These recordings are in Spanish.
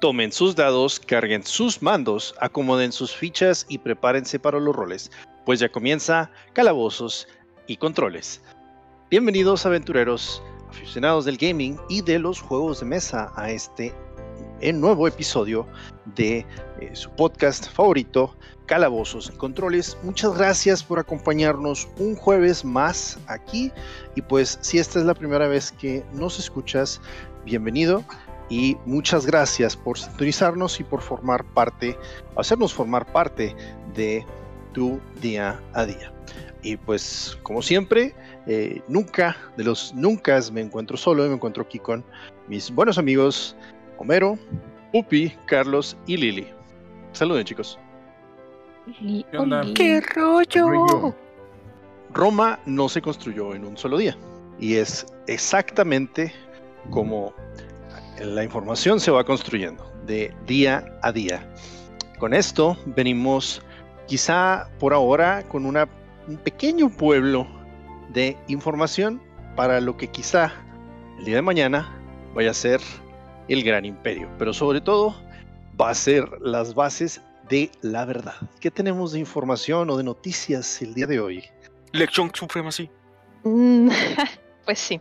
Tomen sus dados, carguen sus mandos, acomoden sus fichas y prepárense para los roles, pues ya comienza Calabozos y Controles. Bienvenidos aventureros, aficionados del gaming y de los juegos de mesa a este nuevo episodio de eh, su podcast favorito, Calabozos y Controles. Muchas gracias por acompañarnos un jueves más aquí y pues si esta es la primera vez que nos escuchas, bienvenido y muchas gracias por sintonizarnos y por formar parte, hacernos formar parte de tu día a día. Y pues, como siempre, eh, nunca, de los nunca me encuentro solo, me encuentro aquí con mis buenos amigos Homero, Upi, Carlos y Lili. Saluden, chicos. ¿Qué, rollo? Roma no se construyó en un solo día y es exactamente como la información se va construyendo de día a día. Con esto venimos quizá por ahora con una, un pequeño pueblo de información para lo que quizá el día de mañana vaya a ser el gran imperio, pero sobre todo va a ser las bases de la verdad. ¿Qué tenemos de información o de noticias el día de hoy? Lección suprema, sí. Mm, pues sí.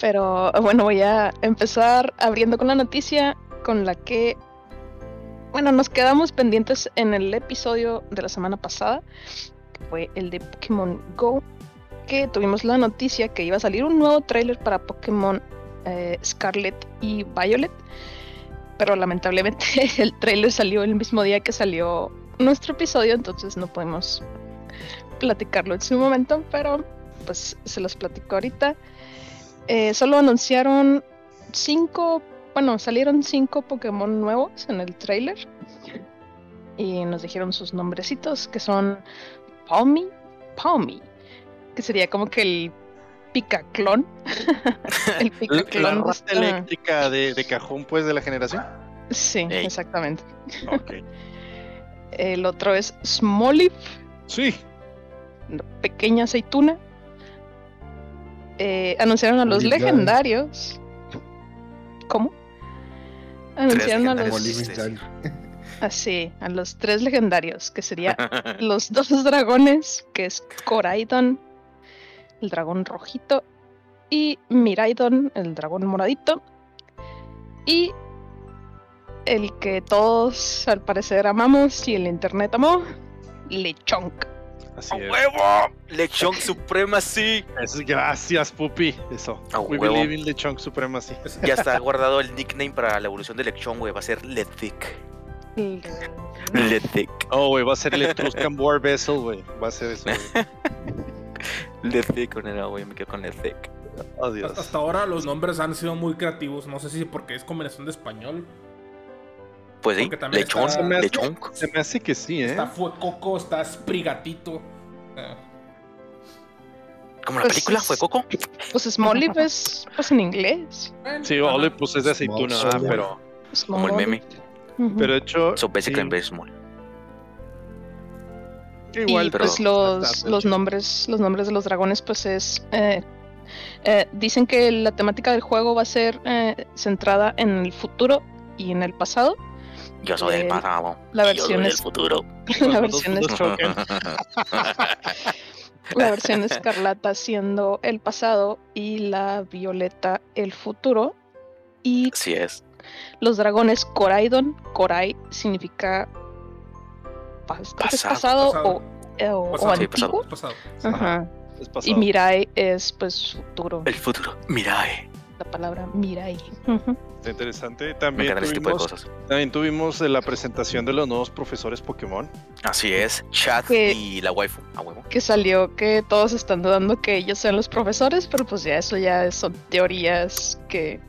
Pero bueno, voy a empezar abriendo con la noticia con la que, bueno, nos quedamos pendientes en el episodio de la semana pasada, que fue el de Pokémon Go, que tuvimos la noticia que iba a salir un nuevo trailer para Pokémon eh, Scarlet y Violet, pero lamentablemente el trailer salió el mismo día que salió nuestro episodio, entonces no podemos platicarlo en su momento, pero pues se los platico ahorita. Eh, solo anunciaron cinco, bueno, salieron cinco Pokémon nuevos en el trailer. Y nos dijeron sus nombrecitos, que son Palmy, Palmy, que sería como que el picaclón. el picaclón. ¿La eléctrica de, cajón, pues, de la generación? Sí, exactamente. el otro es Smoliv. Sí. Pequeña aceituna. Eh, anunciaron a los legendarios. ¿Cómo? Anunciaron a los. Así, a los tres legendarios, que serían los dos dragones, que es Coraidon, el dragón rojito, y Miraidon, el dragón moradito, y el que todos al parecer amamos y el internet amó, Lechonk. ¡A huevo! Lechonk Supremacy. Eso, gracias, Pupi. Eso. ¡A We huevo! believe in Lechonk Supremacy. Ya está guardado el nickname para la evolución de Lechonk, güey. Va a ser Lethic. Lethic. Oh, güey, va a ser el Etruscan War Vessel, güey. Va a ser eso, güey. Lethic con el güey. Me quedo con Lethic. Oh, Dios. Hasta ahora los nombres han sido muy creativos. No sé si porque es combinación de español. Pues sí, Lechón, está- Lechonk. Se me hace que sí, ¿eh? Está Fue Coco, está Sprigatito. Eh, Como la Pues película, es- fue Coco. Pues Smoliv es pues en inglés. Sí. Olive, pues es de aceituna, Small ah, pero, Como el meme. Pero de hecho. So basically sí, very small. igual, y pero- pues los, los nombres los nombres de los dragones pues es eh, eh, dicen que la temática del juego va a ser eh, centrada en el futuro y en el pasado Yo soy Eh, del pasado. la y yo versión soy del es- futuro. la versión es- la versión escarlata siendo el pasado y la violeta el futuro y Así es. los dragones Coraidon Corai significa pas- Pasado. pasado, o, eh, o- o Pasado, sí, pasado. antiguo pasado. Ajá. Es y. Mirai es pues futuro El futuro. Mira, eh. La palabra Mirai. Está interesante. Me También tipo de tuvimos, cosas. también tuvimos eh, la presentación de los nuevos profesores Pokémon. Así es. Chat Que- y la waifu. A huevo. Que salió que todos están dudando que ellos sean los profesores, pero pues ya eso ya son teorías que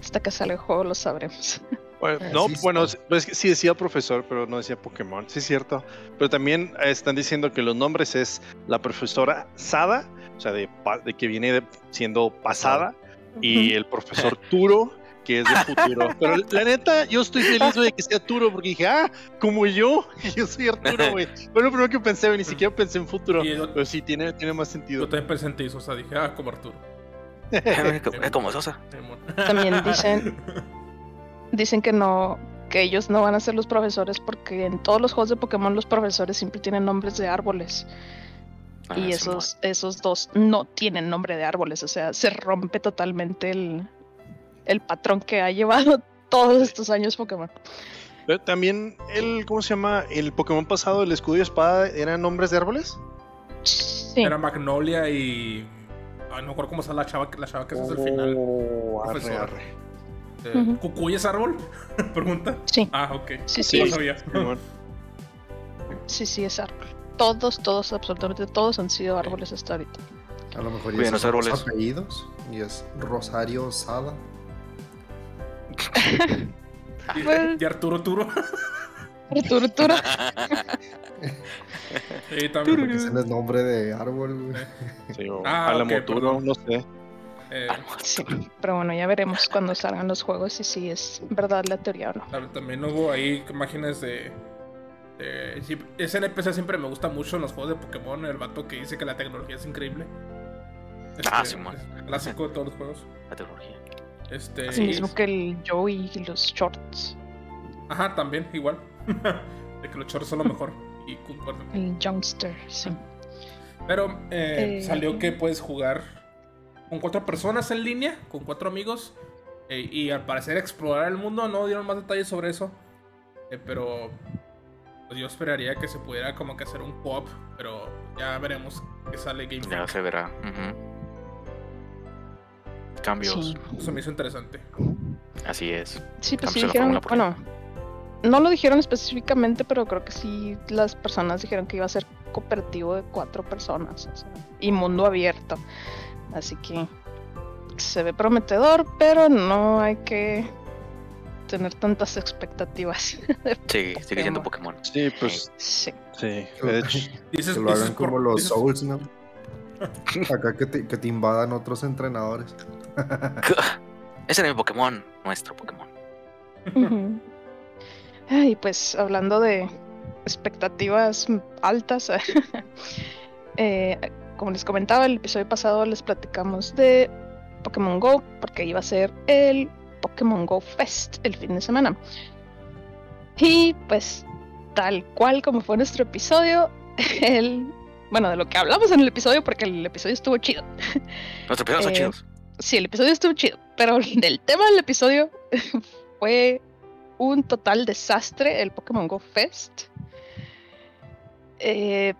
hasta que salga el juego lo sabremos. Bueno, no, sí, bueno, sí. es que sí decía profesor, pero no decía Pokémon. Sí, es cierto. Pero también eh, están diciendo que los nombres es la profesora Sada, o sea, de, de que viene de- siendo pasada, y el profesor Turo, que es de futuro. Pero la neta, yo estoy feliz güey, de que sea Turo, porque dije, ah, como yo, yo soy Arturo, güey. Fue lo primero que pensé, güey, ni siquiera pensé en futuro. Yo- Pero sí, tiene, tiene más sentido. Yo también presente eso, o sea, dije, ah, como Arturo. es como Sosa. También dicen dicen que no, que ellos no van a ser los profesores porque en todos los juegos de Pokémon los profesores siempre tienen nombres de árboles. Ah, y esos, esos dos no tienen nombre de árboles. O sea, se rompe totalmente el, el patrón que ha llevado todos estos años Pokémon. Pero también el, ¿cómo se llama? El Pokémon pasado, el escudo y espada, ¿eran nombres de árboles? Sí. Era Magnolia y. Ay, no me acuerdo cómo está la chava, la chava que es el final. Oh, arre, profesor. arre. Eh. ¿Cucuy es árbol? Pregunta. Sí, Ah, ok. sí, Sí. No sabía. Sí, sí, es árbol. Todos, todos, absolutamente todos han sido árboles hasta ahorita. A lo mejor ya los son los árboles. apellidos. Y es Rosario Sada. Y, Pues- y Arturo Turo. Arturo, Arturo. Sí, también. Porque ese no es nombre de árbol. Sí, o Ah, Alamoturo, ok, perdón. no sé. Eh, Sí, pero bueno, ya veremos cuando salgan los juegos y si es verdad la teoría o no. tam- también hubo ahí imágenes de. Sí, ese NPC siempre me gusta mucho en los juegos de Pokémon. El vato que dice que la tecnología es increíble. Ah, Este, Simón. es Clásico de todos los juegos. La tecnología. Este, Así mismo que el Joey y los shorts, Ajá, también, igual. de que los chorros son lo mejor. Y concuerdo. el youngster, sí. Pero eh, Eh. salió que puedes jugar con cuatro personas en línea, con cuatro amigos. eh, y al parecer explorar el mundo. No dieron más detalles sobre eso. eh, pero pues yo esperaría que se pudiera como que hacer un co-op. Pero ya veremos que sale Game Ya Freak. se verá. Cambios. Sí, Eso me hizo interesante. Así es. sí pues sí Cambios dijeron, bueno, no lo dijeron específicamente, pero creo que sí las personas dijeron que iba a ser cooperativo de cuatro personas o sea, y mundo abierto. Así que se ve prometedor, pero no hay que tener tantas expectativas. Sí, sigue siendo Pokémon. Sí, pues Sí. sí. De hecho, Dices, Que lo hagan por- como los dices- Souls, ¿no? Acá que te, que te invadan otros entrenadores. Ese era mi Pokémon, nuestro Pokémon. Ujú. Ay, pues hablando de expectativas altas, eh, como les comentaba, el episodio pasado les platicamos de Pokémon Go, porque iba a ser el Pokémon Go Fest el fin de semana. Y pues, tal cual como fue nuestro episodio, el, bueno, de lo que hablamos en el episodio, porque el episodio estuvo chido. Nuestros episodios son Eh, chidos. Sí, el episodio estuvo chido, pero del tema del episodio fue un total desastre el Pokémon Go Fest. Eh,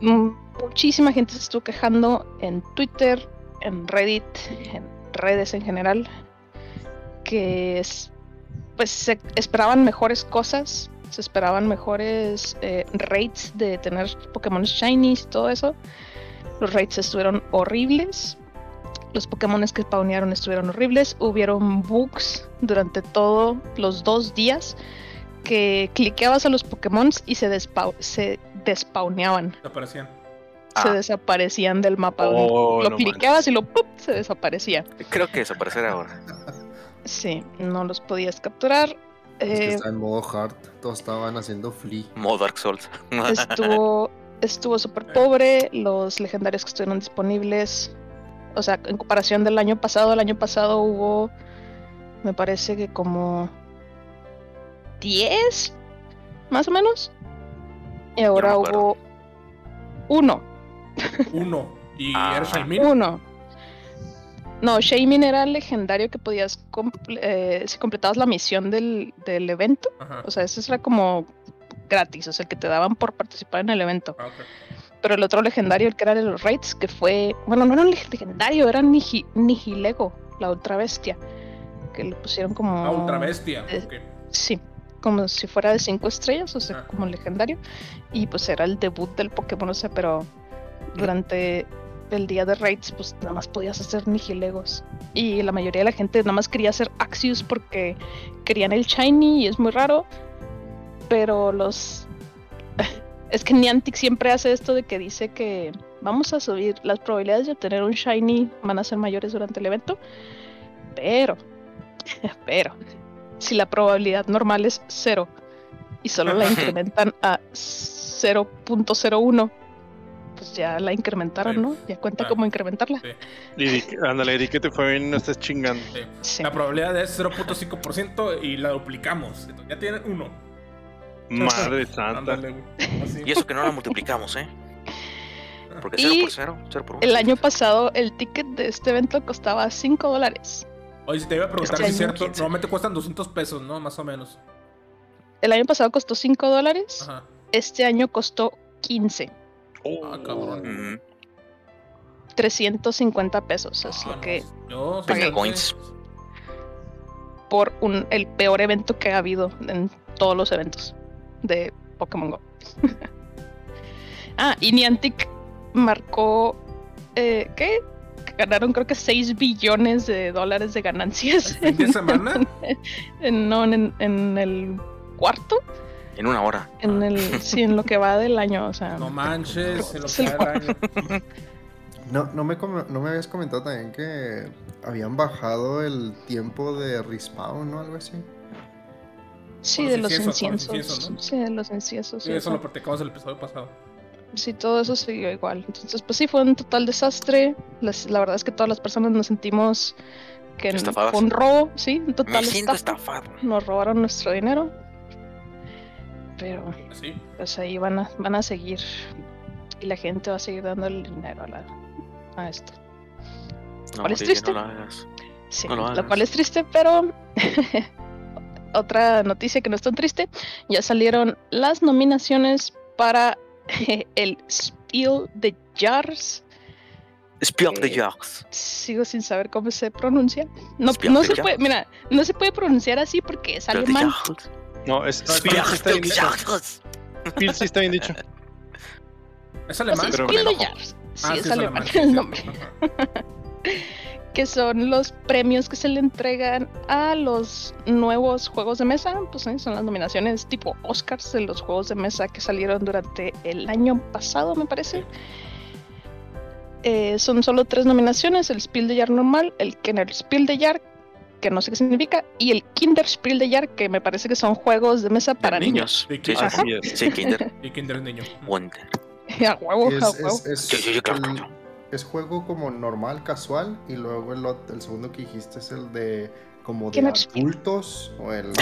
muchísima gente se estuvo quejando en Twitter, en Reddit, en redes en general, que es- pues se esperaban mejores cosas, se esperaban mejores eh, rates de tener Pokémon Shinies y todo eso. Los rates estuvieron horribles. Los Pokémon que spawnearon estuvieron horribles. Hubieron bugs durante todos los dos días que cliqueabas a los Pokémon y se, despa- se despawneaban. Desaparecían. Se Ah. desaparecían del mapa. Oh, lo no cliqueabas manches. y lo ¡pup! se desaparecía. Creo que desaparecerá ahora. Sí, no los podías capturar. Es que Eh, está en modo hard. Todos estaban haciendo flea. Modo Dark Souls. estuvo estuvo súper pobre. Los legendarios que estuvieron disponibles. O sea, en comparación del año pasado, el año pasado hubo, me parece que como 10, más o menos. Y ahora hubo uno, Uno. Y Ah. Shaymin. uno. No, Shaymin era el legendario que podías, comple- eh, si completabas la misión del, del evento, Ajá. o sea, ese era como gratis, o sea, el que te daban por participar en el evento. Ah. Pero el otro legendario, el que era de los raids, que fue. Bueno, no era un leg- legendario, era Niji- Nihilego, la ultra bestia. Que le pusieron como. Ah, ultra bestia. eh, ok. Sí, como si fuera de cinco estrellas, o sea, Ah. como legendario. Y pues era el debut del Pokémon, o sea, pero durante el día de raids, pues nada más podías hacer Nihilegos. Y la mayoría de la gente nada más quería hacer Axios porque querían el Shiny y es muy raro. Pero los. Es que Niantic siempre hace esto de que dice que vamos a subir las probabilidades de obtener un Shiny van a ser mayores durante el evento. Pero, pero, si la probabilidad normal es cero y solo la incrementan a 0.01, pues ya la incrementaron, Sí. ¿no? Ya cuenta Ah. como incrementarla. Sí. Y ándale, di que te fue bien, no estés chingando. Sí. Sí. La probabilidad es 0.5% y la duplicamos. Entonces, ya tienen uno. Madre santa. Ándale. Y eso que no la multiplicamos, ¿eh? Porque Y 0 por 0, 0 por 1. El año pasado el ticket de este evento costaba 5 dólares. Oye, si te iba a preguntar Este si es cierto, 15. normalmente cuestan 200 pesos, ¿no? Más o menos. El año pasado costó 5 dólares. Ajá. Este año costó 15. Ah, cabrón. 350 pesos es Ah, lo no, que pagué. sinceramente, coins. por un, el peor evento que ha habido en todos los eventos de Pokémon Go. ah, y Niantic marcó eh, ¿qué? Que Ganaron creo que 6 billones de dólares de ganancias ¿El fin de semana? en, no, en, en el cuarto, En una hora. en el sí, en lo que va del año, o sea, No manches, en lo que va el año. No, no, me, com- no me habías comentado también que habían bajado el tiempo de respawn o algo así. sí, de los inciensos, ¿no? sí, de los inciensos. Sí, eso eso. lo platicamos el episodio pasado. Sí, todo eso siguió igual. Entonces, pues sí, fue un total desastre. Las- la verdad es que todas las personas nos sentimos que Estafadas. fue un robo, sí, un total Me siento estafa. estafado. Nos robaron nuestro dinero. Pero pues ahí van a, van a seguir. Y la gente va a seguir dando el dinero a, la, a esto. No, ¿Cuál es triste? no lo hagas. Sí, No lo cual es triste, pero otra noticia que no es tan triste, ya salieron las nominaciones para el Spiel de Jars. Spill the Eh, Jars. Sigo sin saber cómo se pronuncia. No, Spiel no de se puede, mira, no se puede pronunciar así porque es alemán. Jars. No, es Spiel sí está bien dicho. Spiel sí está bien dicho. ¿Es alemán? pero me enojo. Sí, Ah, es sí, alemán sí, el nombre. Que son los premios que se le entregan a los nuevos juegos de mesa. Pues ¿eh? son las nominaciones tipo Oscars de los juegos de mesa que salieron durante el año pasado, me parece. Eh, son solo tres nominaciones: el Spiel de Jahr normal, el Kenner Spiel de Jahr, que no sé qué significa, y el Kinder Spiel de Jahr, que me parece que son juegos de mesa para niños. Sí, Sí, sí, es. sí, Kinder. Y Kinder es niño. Wonder. a huevo, a Es, huevo. es, es, Sí, sí, sí, claro, el- claro. es juego como normal, casual, y luego el, el segundo que dijiste es el de como de adultos o el,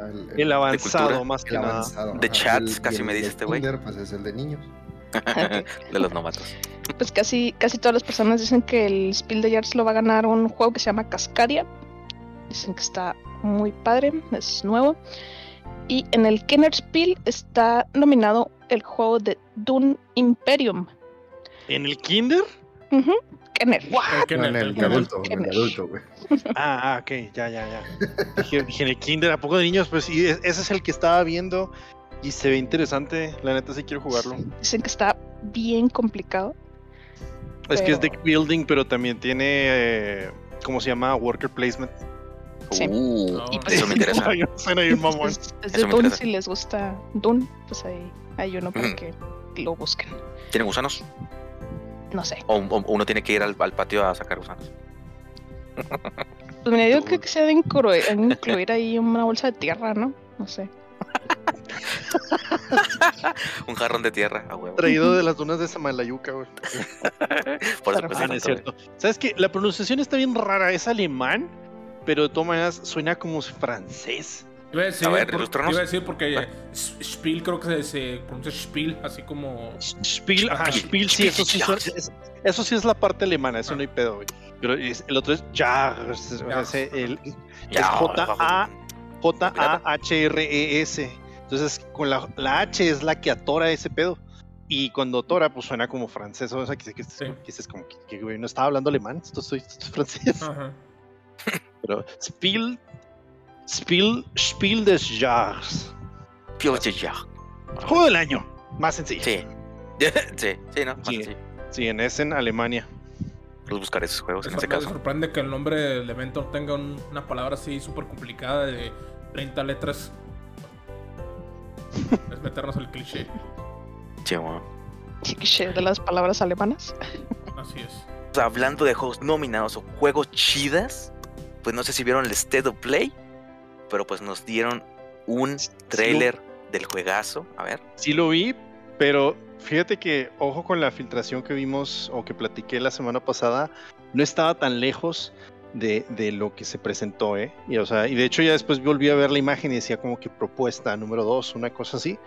el, El avanzado, cultura. más que el nada. avanzado. De chats, casi me dice este güey. Kinder, pues es el de niños. de los novatos. pues casi, casi todas las personas dicen que el Spiel de Jars lo va a ganar un juego que se llama Cascadia. Dicen que está muy padre, es nuevo. Y en el Kenner Spiel está nominado el juego de Dune Imperium. ¿En el Kinder? Ujú, Kenner. El No, Kinder, en el el Kenner. adulto, en el Kenner. adulto, güey. Ah, ah, ok, ya, ya, ya. Dije, dije, en el Kinder, ¿a poco de niños? Pues sí, e- ese es el que estaba viendo y se ve interesante. La neta sí quiero jugarlo. Dicen que está bien complicado. Es que es deck building, pero también tiene, eh, ¿cómo se llama? Worker placement. Sí. Uh, No, pues- eso me interesa. Ay, Suena bien mamón. Es, es Eso de Dune, si les gusta Dune, pues ahí hay uno para que lo busquen. ¿Tiene gusanos? No sé. O, uno tiene que ir al, al patio a sacar gusanos. Pues mira, yo creo que se debe incluir, incluir ahí una bolsa de tierra, ¿no? No sé. Un jarrón de tierra, a huevo. Traído de las dunas de Samalayuca, güey. Por cuesta Ah, es cierto. ¿Sabes qué? La pronunciación está bien rara. Es alemán, pero de todas maneras suena como francés. Iba a decir, A ver, por- iba a decir porque eh, S- Spiel creo que se, se pronuncia Spiel, así como. Spiel, ajá, Spiel. Spiel, sí, eso sí, es- eso sí es la parte alemana, eso Ah. no hay pedo, güey. Pero es- el otro es Jars, o sea, el- es J-A, J-A-H-R-E-S. E Entonces, con la, la H es la que atora ese pedo. Y cuando atora, pues suena como francés. O sea, que, que, Sí. que que, que, no estaba hablando alemán, esto, soy, esto es francés. Ajá. Pero Spiel, Spiel, Spiel des Jahres. Pio de ya. Juego del año, más sencillo. Sí. sí, sí, ¿no? Más Sí. sencillo. Sí, en es en Alemania. Los buscaré esos juegos en Me ese caso. sorprende que el nombre del evento tenga un- una palabra así súper complicada de 30 letras. es meternos al cliché. Sí. Cliché de las palabras alemanas. Así es. Hablando de juegos nominados o juegos chidas, pues no sé si vieron el State of Play, pero pues nos dieron un trailer del juegazo. A ver. Sí lo vi, Pero fíjate que, ojo con la filtración que vimos o que platiqué la semana pasada, no estaba tan lejos de, de lo que se presentó, ¿eh? Y, o sea, y de hecho ya después volví a ver la imagen y decía como que propuesta número 2, una cosa así.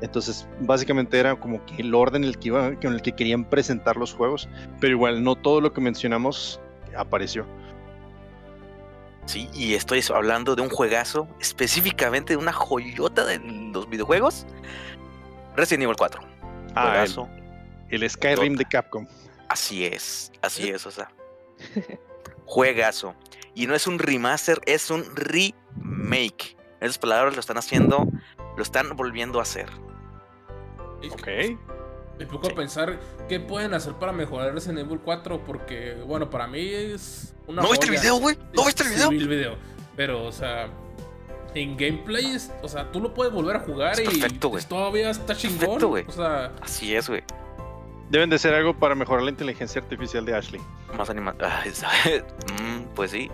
Entonces, básicamente era como que el orden en el que, iba, con el que querían presentar los juegos, pero igual no todo lo que mencionamos apareció. Sí, y estoy hablando de un juegazo, específicamente de una joyota de los videojuegos. Resident Evil 4. Ah, el, Juegazo. el Skyrim de Capcom. Así es, así es, o sea. Juegazo. Y no es un remaster, es un remake. Esas palabras lo están haciendo, lo están volviendo a hacer. Ok. Me pongo Sí. a pensar qué pueden hacer para mejorar Resident Evil 4 porque, bueno, para mí es una ¿No viste el video, güey? ¿No viste el Sí, video? vi el video. Pero, o sea, en gameplay, es- o sea, tú lo puedes volver a jugar Es y perfecto, güey. es- todavía está chingón. Perfecto, güey. O sea, Así es, güey. Deben de ser algo para mejorar la inteligencia artificial de Ashley. Más animado. pues sí.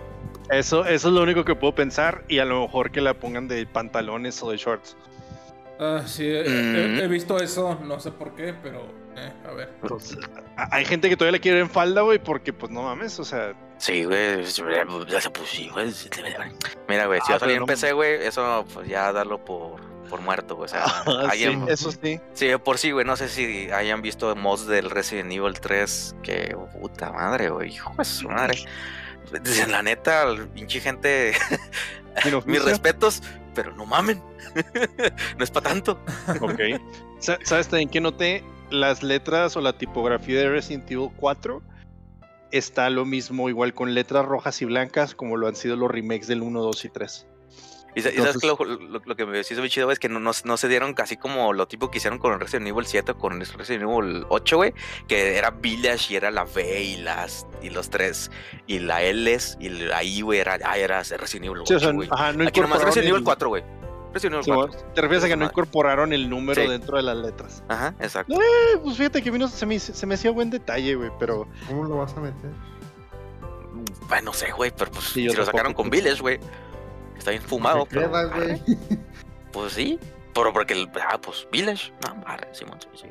Eso, eso es lo único que puedo pensar y a lo mejor que la pongan de pantalones o de shorts. Ah, sí, he, Mm. he- he visto eso, no sé por qué, pero, eh, a ver. A- hay gente que todavía la quiere en falda, güey, porque pues no mames, o sea, Sí, güey. Pues sí, güey. Mira, güey, si Ah, va a salir pero en no- PC, güey, eso pues ya darlo por, por muerto, güey. O sea, sí, alguien- eso sí. Sí, por sí, güey. No sé si hayan visto mods del Resident Evil 3. Que puta madre, güey. Hijo de su madre. Dicen, la neta, pinche gente. Mis respetos, pero no mamen. no es para tanto. Ok. Sa- ¿Sabes también que noté? Las letras o la tipografía de Resident Evil 4 está lo mismo, igual con letras rojas y blancas, como lo han sido los remakes del 1, 2 y 3. Y, sa- y sabes Entonces- que lo, lo- lo que me hizo muy chido, güey, es que no, no, no se dieron casi como lo tipo que hicieron con el Resident Evil 7 o con el Resident Evil 8, güey. Que era Village y era la V y las y los tres y la L y la I, güey, era, ah, era Resident Evil 8, Sí, o sea, güey. ajá, no Aquí nomás Resident Evil el- 4, güey. Resident Evil Sí, 4. bueno, te refieres a que no incorporaron el número Sí. dentro de las letras. Ajá, exacto. Eh, pues fíjate que a mí no- se, me, se me hacía buen detalle, güey, pero ¿Cómo lo vas a meter? Bueno, no sé, güey, pero pues Sí, si lo sacaron con. Village, güey. Está bien fumado, ¿Qué pero. Pues sí, pero porque el. Ah, pues Village. No, vale, Simón, sí, sí.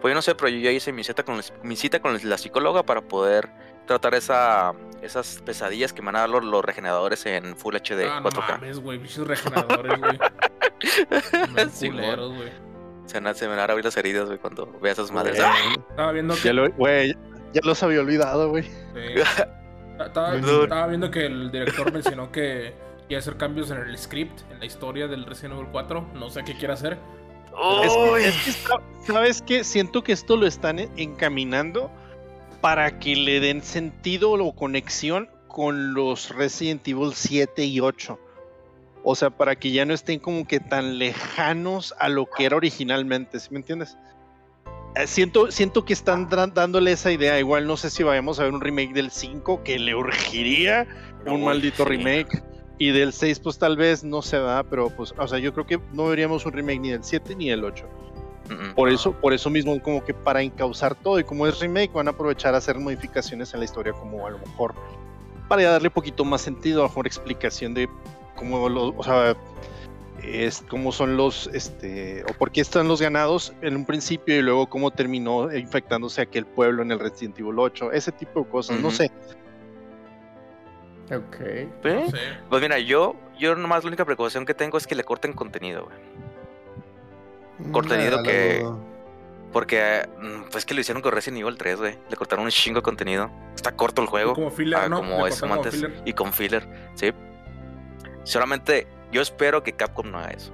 Pues yo no sé, pero yo ya hice mi cita con, la- mi cita con la psicóloga para poder tratar esa, esas pesadillas que me van a dar los, los regeneradores en Full HD ah, no 4K. mames, güey, bichos regeneradores, güey. Culeros, güey. se, me van a abrir las heridas, güey, cuando vea esas madres. ¡Ah! Estaba viendo que ya, lo, güey, ya los había olvidado, güey. Sí. Estaba, estaba viendo que el director mencionó que a hacer cambios en el script, en la historia del Resident Evil 4. No sé qué quiere hacer. Es que, es que sa- ¿sabes qué? Siento que esto lo están e- encaminando para que le den sentido o conexión con los Resident Evil 7 y 8. O sea, para que ya no estén como que tan lejanos a lo que era originalmente, ¿sí me entiendes? Eh, Siento, siento que están dándole esa idea. Igual no sé si vayamos a ver un remake del 5 que le urgiría un maldito remake. Y del 6 pues tal vez no se da, pero pues, o sea, yo creo que no veríamos un remake ni del 7 ni del 8. Mm, mm. Por eso, por eso mismo como que para encauzar todo y como es remake van a aprovechar a hacer modificaciones en la historia como a lo mejor para darle un poquito más sentido, a lo mejor explicación de cómo los, o sea, es cómo son los, este, o por qué están los ganados en un principio y luego cómo terminó infectándose aquel pueblo en el Resident Evil 8, ese tipo de cosas, no sé. Ok. ¿Eh? No sé. Pues mira, yo, yo nomás la única precaución que tengo es que le corten contenido, güey. Contenido Nah, que-. Porque, mm, pues que lo hicieron con Resident Evil 3, güey. Le cortaron un chingo de contenido. Está corto el juego. Como filler, ah, ¿no? como Le es cortaron como antes. filler. Y con filler, sí. Solamente yo espero que Capcom no haga eso.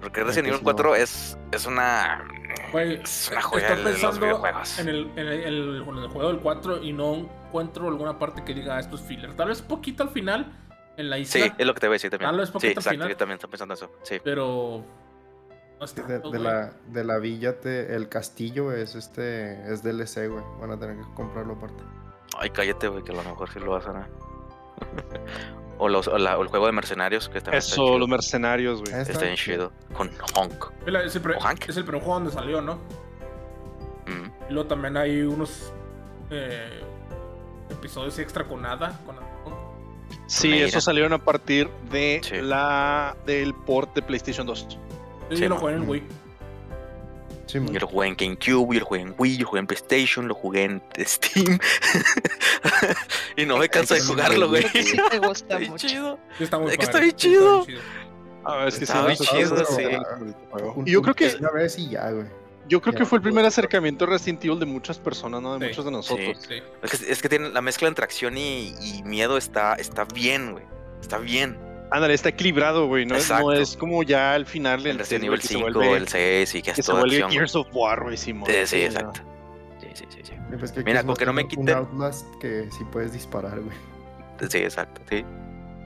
Porque Resident Evil sí, 4 es, es una. Güey, Es una joya estoy de los pensando videojuegos. en el, en, el, en el- en el juego del 4 y no encuentro alguna parte que diga "Ah, esto es filler. Tal vez poquito al final, en la Sí, isla, es lo que te voy a decir también. Tal vez sí, poquito al exacto. final. Yo también estoy pensando eso. Sí. pero... No es De, de la, de la villa, te- el castillo es este es DLC, güey. Van a tener que comprarlo aparte. Ay, cállate, güey, que a lo mejor sí lo vas a ver. O, los, o, la- o el juego de mercenarios que también Eso, los mercenarios, güey. Está bien chido. Con Honk. Es el, pre- o Hank. es el primer juego donde salió, ¿no? Mm. Y luego también hay unos eh, episodios extra con Ada. Con Sí, Mira. eso salieron a partir de Sí. la del port de PlayStation 2. Yo Sí, lo en el Wii. Sí. Yo lo jugué en GameCube, yo lo jugué en Wii, yo lo jugué en PlayStation, lo jugué en Steam. y no me canso de jugarlo, güey. Sí te gusta Está bien mucho. chido. Está muy Es que está bien sí, Ah, es que Está sí, muy eso chido, sí. Y yo creo que- Una vez y ya, güey. Yo creo que fue el primer acercamiento a Resident Evil de muchas personas, ¿no? De Sí. muchos de nosotros. Sí. Es que, es que tiene la mezcla entre acción y, y miedo está, está bien, güey. Está bien. Ándale, está equilibrado, güey. No, Exacto. es como ya al final El el que se 5, vuelve- el 6 y que que es se vuelve güey. Gears of War, güey. Sí, sí, exacto. Sí, sí, sí, sí. Pues que Mira, con que no me quiten- Un Outlast que sí puedes disparar, güey. Sí, exacto, sí.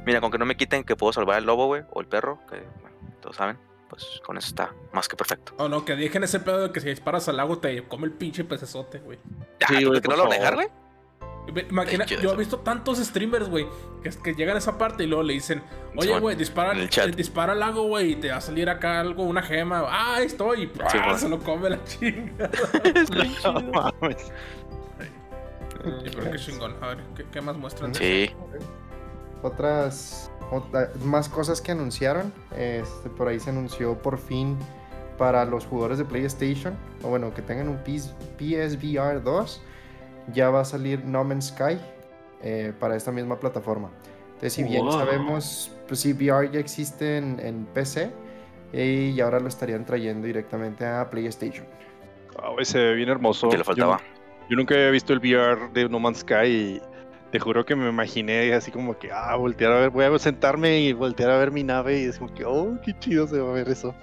Mira, con que no me quiten que puedo salvar al lobo, güey, o el perro, que, bueno, todos saben, pues con eso está más que perfecto. O no, que dejen ese pedo de que si disparas al lago te come el pinche pecesote, güey. Ah, Sí, ¿tú güey, que no lo van a dejar, güey? Imagina, yo he visto tantos streamers, güey, que, que llegan a esa parte y luego le dicen, oye, güey, dispara, eh, dispara al lago, güey, y te va a salir acá algo, una gema. Ah, ahí estoy. Se lo come la chinga. No mames. Sí, pero qué chingón. A ver, ¿qué, qué más muestran? Sí. Otras, otra- más cosas que anunciaron. Este, por ahí se anunció por fin para los jugadores de PlayStation, o bueno, que tengan un PS, PSVR 2, ya va a salir No Man's Sky eh, para esta misma plataforma. Entonces, si bien Wow. sabemos, pues sí, VR ya existe en, en PC y ahora lo estarían trayendo directamente a PlayStation. Ah, güey, se ve bien hermoso. Que le faltaba. Yo, yo nunca había visto el VR de No Man's Sky y te juro que me imaginé así como que, ah, voltear a ver, voy a sentarme y voltear a ver mi nave y es como que, oh, qué chido se va a ver eso.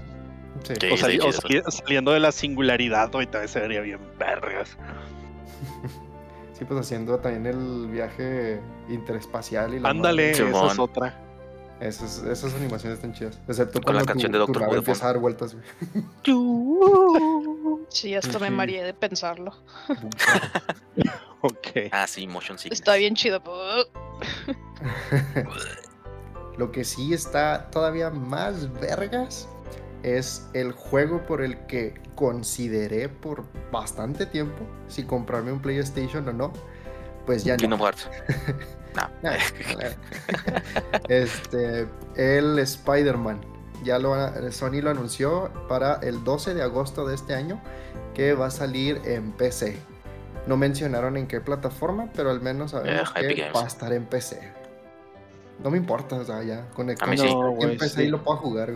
Sí. Sí, o, sali- sí, o chido. sali- saliendo de la singularidad, güey, también se vería bien vergas. Sí, pues haciendo también el viaje interespacial y la Ándale, esa es otra. Esas, esas animaciones están chidas. Excepto Con la cuando canción tu, de Doctor Who empieza a dar vueltas, güey. Sí, hasta me mareé de pensarlo. Ok. Ah, sí, motion sickness. Está bien chido. Lo que sí está todavía más vergas es el juego por el que consideré por bastante tiempo si comprarme un PlayStation o no. Pues ya no. Hearts. No. Ah, este, el Spider-Man. Ya lo Sony lo anunció para el 12 de agosto de este año que va a salir en PC. No mencionaron en qué plataforma, pero al menos sabemos Eh, que va a estar en PC. No me importa, o sea, ya conectando A mí sí. No, en PC sí. y lo puedo jugar.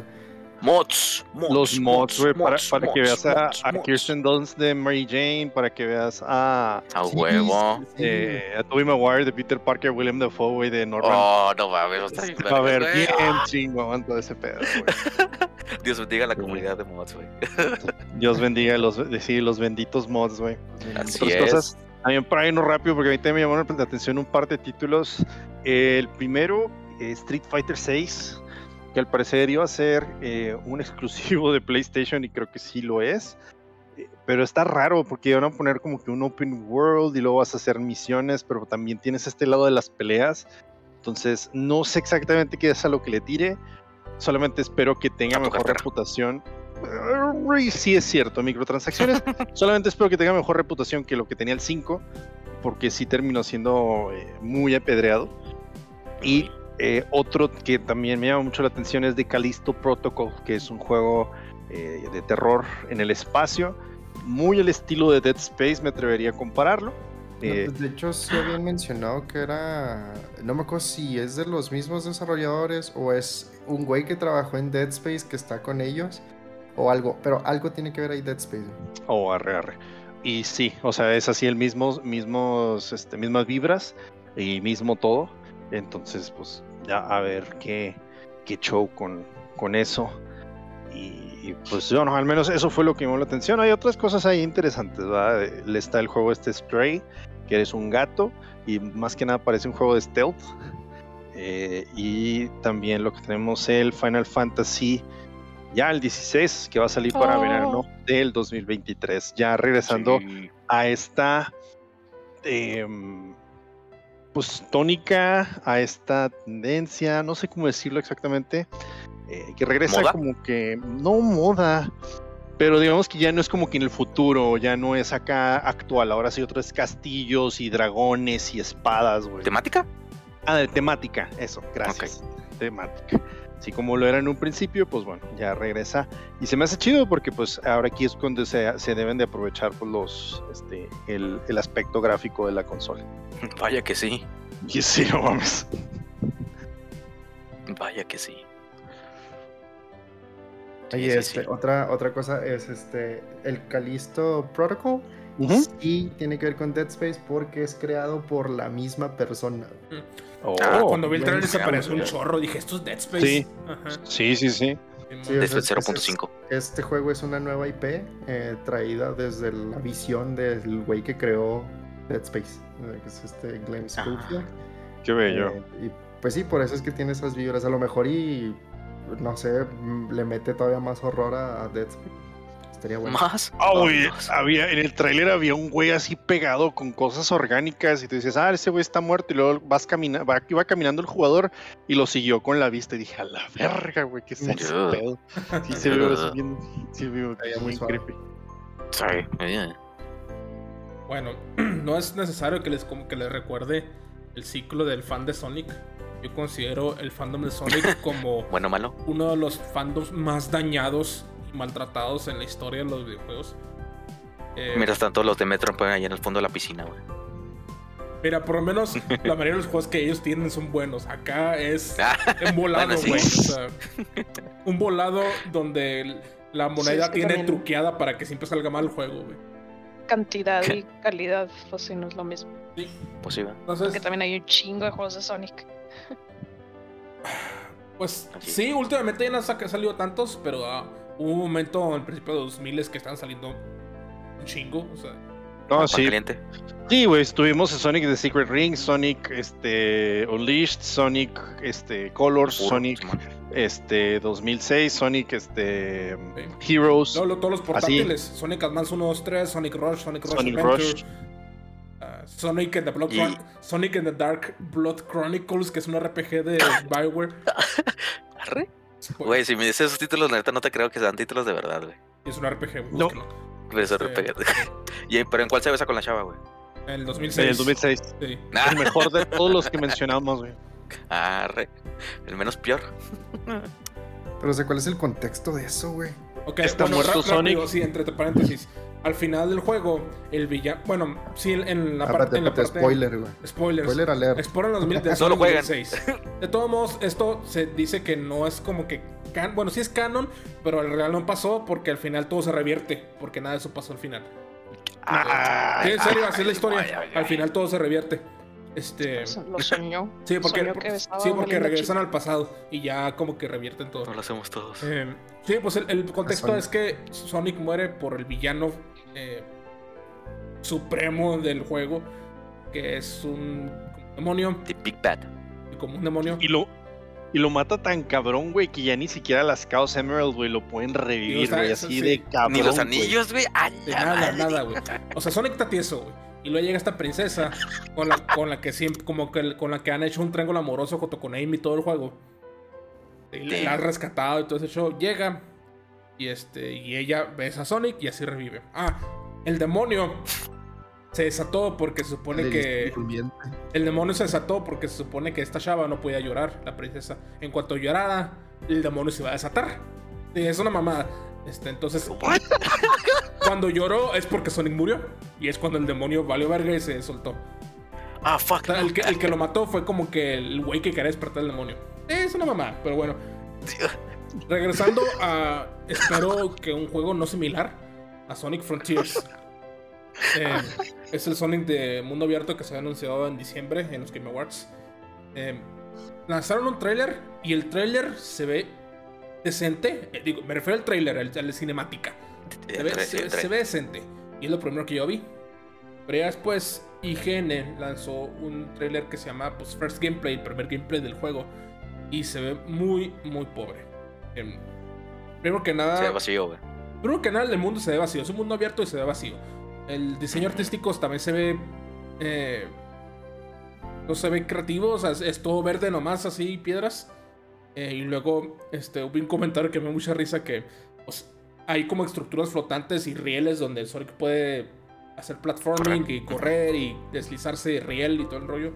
Mods, mods. Los mods, güey, para, mods, que veas a. Kirsten Dunst de Mary Jane, para que veas a, A huevo. eh, a Tobey Maguire de Peter Parker, William Dafoe, güey, de Norman. Oh, no mames, bien. a ver, bien chingón todo ese pedo, güey. Dios bendiga a la comunidad de mods, güey. Dios bendiga los, sí, los benditos mods, güey. Así Otras es. cosas, también para irnos rápido, porque a mí también me llamaron la atención un par de títulos. El primero, eh, Street Fighter 6, que al parecer iba a ser eh, un exclusivo de PlayStation y creo que sí lo es. Eh, Pero está raro porque van a poner como que un open world y luego vas a hacer misiones, pero también tienes este lado de las peleas. Entonces, no sé exactamente qué es a lo que le tire. Solamente espero que tenga mejor cartera. reputación. Eh, Sí es cierto, microtransacciones. solamente espero que tenga mejor reputación que lo que tenía el 5, porque sí terminó siendo eh, muy apedreado. Y eh, otro que también me llama mucho la atención es de Callisto Protocol, que es un juego eh, de terror en el espacio, muy al estilo de Dead Space, me atrevería a compararlo. No, Eh, pues, de hecho, sí habían mencionado que era. No me acuerdo si es de los mismos desarrolladores o es un güey que trabajó en Dead Space que está con ellos o algo. Pero algo tiene que ver ahí Dead Space. O arre, arre. Y sí, o sea, es así el mismo, mismos, este, mismas vibras y mismo todo. Entonces, pues, ya a ver qué, qué show con, con eso. Y, y, pues, yo no, al menos eso fue lo que me llamó la atención. Hay otras cosas ahí interesantes, ¿verdad? Eh, Le Está el juego este Stray, que eres un gato y más que nada parece un juego de stealth. Eh, y también lo que tenemos el Final Fantasy ya el 16 que va a salir para Oh. verano del 2023 ya regresando Sí. a esta em, pues tónica a esta tendencia no sé cómo decirlo exactamente eh, que regresa ¿Moda? como que no moda pero digamos que ya no es como que en el futuro ya no es acá actual ahora sí otro es castillos y dragones y espadas güey ¿Temática? Ah, de temática, eso, gracias. Temática. Así como lo era en un principio, pues bueno, ya regresa. Y se me hace chido porque pues ahora aquí es cuando se, se deben de aprovechar pues, los, este, el, el aspecto gráfico de la consola. Vaya que sí. Y sí, no mames. Vaya que sí. Sí, Oye, sí, este, sí. Otra, otra cosa es este el Callisto Protocol. Ujú. Sí, tiene que ver con Dead Space porque es creado por la misma persona. Oh, Ah, cuando vi el trailer se ya, apareció un chorro. Dije, esto es Dead Space. Sí. Ajá. Sí, sí, sí. Sea, es- 0.5. Este juego es una nueva IP eh, traída desde la visión del güey que creó Dead Space, que es este Glenn Schofield. Qué bello. Eh, y pues sí, por eso es que tiene esas vibras. A lo mejor y no sé, mm, le mete todavía más horror a Dead Space. Estaría bueno. Más. Ah, güey, había, en el tráiler había un güey así pegado con cosas orgánicas y tú dices, ah, ese güey está muerto y luego vas camina, va, iba caminando el jugador y lo siguió con la vista y dije, a la verga, güey, ¿qué es ese pedo? Sí se ve ahora sí bien, sí veo Estaría muy suave. creepy. Sí. Bueno, no es necesario que les, como que les recuerde el ciclo del fan de Sonic. Yo considero el fandom de Sonic como Bueno, malo. uno de los fandoms más dañados maltratados en la historia de los videojuegos. Eh, Mientras tanto, los de Metro ponen ahí en el fondo de la piscina, güey. Mira, por lo menos la mayoría de los juegos que ellos tienen son buenos. Acá es Ah, un volado, Bueno, sí. güey. O sea, un volado donde la moneda es que tiene también- truqueada para que siempre salga mal el juego, güey. Cantidad y calidad, pues sí, no es lo mismo. pues sí. Entonces, Porque también hay un chingo de juegos de Sonic. pues Así. sí, últimamente ya no han salido tantos, pero ah, hubo un momento al principio de 2000 que estaban saliendo un chingo. O sea, No, sí, caliente. sí, güey, estuvimos en Sonic The Secret Ring, Sonic, este, Unleashed, Sonic, este, Colors, Puro, Sonic, este, 2006, Sonic, este, Sí. Heroes, luego, todos los portátiles: Sonic Advance 1, 2, 3, Sonic Rush, Sonic Rush Sonic Adventure. Rush. ah, Sonic and the Blood Y- Sonic and the Dark Blood Chronicles, que es un RPG de Bioware. Güey, si me dices esos títulos, la neta no te creo que sean títulos de verdad, güey. Es un RPG, güey, No. Pero eso Sí. RPG. Y, pero ¿en cuál se besa con la chava, güey? En el en 2006. el 2006. Sí. El mejor de todos los que mencionamos, güey. Arre. El menos peor. Pero sé cuál es el contexto de eso, güey. Ok, Está bueno, muerto Sonic. sí, entre paréntesis. Al final del juego, el villano. Bueno, sí, en la parte. En la parte spoiler, güey. Spoilers. Spoiler alert. Exploran los mil de Solo Sonic juegan. 2006. De todos modos, esto se dice que no es como que. can- bueno, sí es canon, pero en realidad no pasó porque al final todo se revierte. Porque nada de eso pasó al final. Ah, Sí, en serio, así es la historia. ay, ay, Al final todo se revierte. Este. Lo soñó. Sí, porque, Soñó que besaba sí, porque regresan chica. al pasado y ya como que revierten todo. No lo hacemos todos. Eh, sí, pues el, el contexto es que Sonic muere por el villano eh, supremo del juego, que es un demonio, The Big Bad. como un demonio. Y lo, y lo mata tan cabrón, güey, que ya ni siquiera las Chaos Emerald, güey, lo pueden revivir, güey, así sí. de cabrón. Ni los anillos, güey. ¡A De la nada, madre! nada, güey. O sea, Sonic está tieso, güey. Y luego llega esta princesa con la, con la que siempre, como que con la que han hecho un triángulo amoroso junto con Amy y todo el juego. Y la, la han rescatado y todo ese show. Llega y este y ella besa a Sonic y así revive. Ah, el demonio se desató porque se supone El que el demonio se desató porque se supone que esta chava no podía llorar, la princesa. En cuanto llorara, el demonio se iba a desatar. Sí, es una mamada. Este, entonces, cuando lloró es porque Sonic murió. Y es cuando el demonio valió verga y se soltó. Ah, fuck. O sea, el, que, el que lo mató fue como que el güey que quería despertar al demonio. Es una mamada, pero bueno. Regresando a. Espero que un juego no similar a Sonic Frontiers. Eh, es el Sonic de mundo abierto que se ha anunciado en diciembre en los Game Awards. Eh, lanzaron un tráiler y el tráiler se ve decente. Eh, digo, me refiero al tráiler, al, de cinemática. Se ve, Entre- se- entre- se ve decente. Y es lo primero que yo vi. Pero ya después IGN lanzó un tráiler que se llama pues, First Gameplay, el primer gameplay del juego. Y se ve muy, muy pobre. Em, primero que nada... Se ve vacío, güey. Primero que nada, el mundo se ve vacío. Es un mundo abierto y se ve vacío. El diseño artístico también se ve. eh, no se ve creativo. O sea, es, es todo verde nomás, así, piedras. Eh, y luego, este, hubo un comentario que me dio mucha risa que pues, hay como estructuras flotantes y rieles donde el Sonic puede hacer platforming y correr y deslizarse de riel y todo el rollo.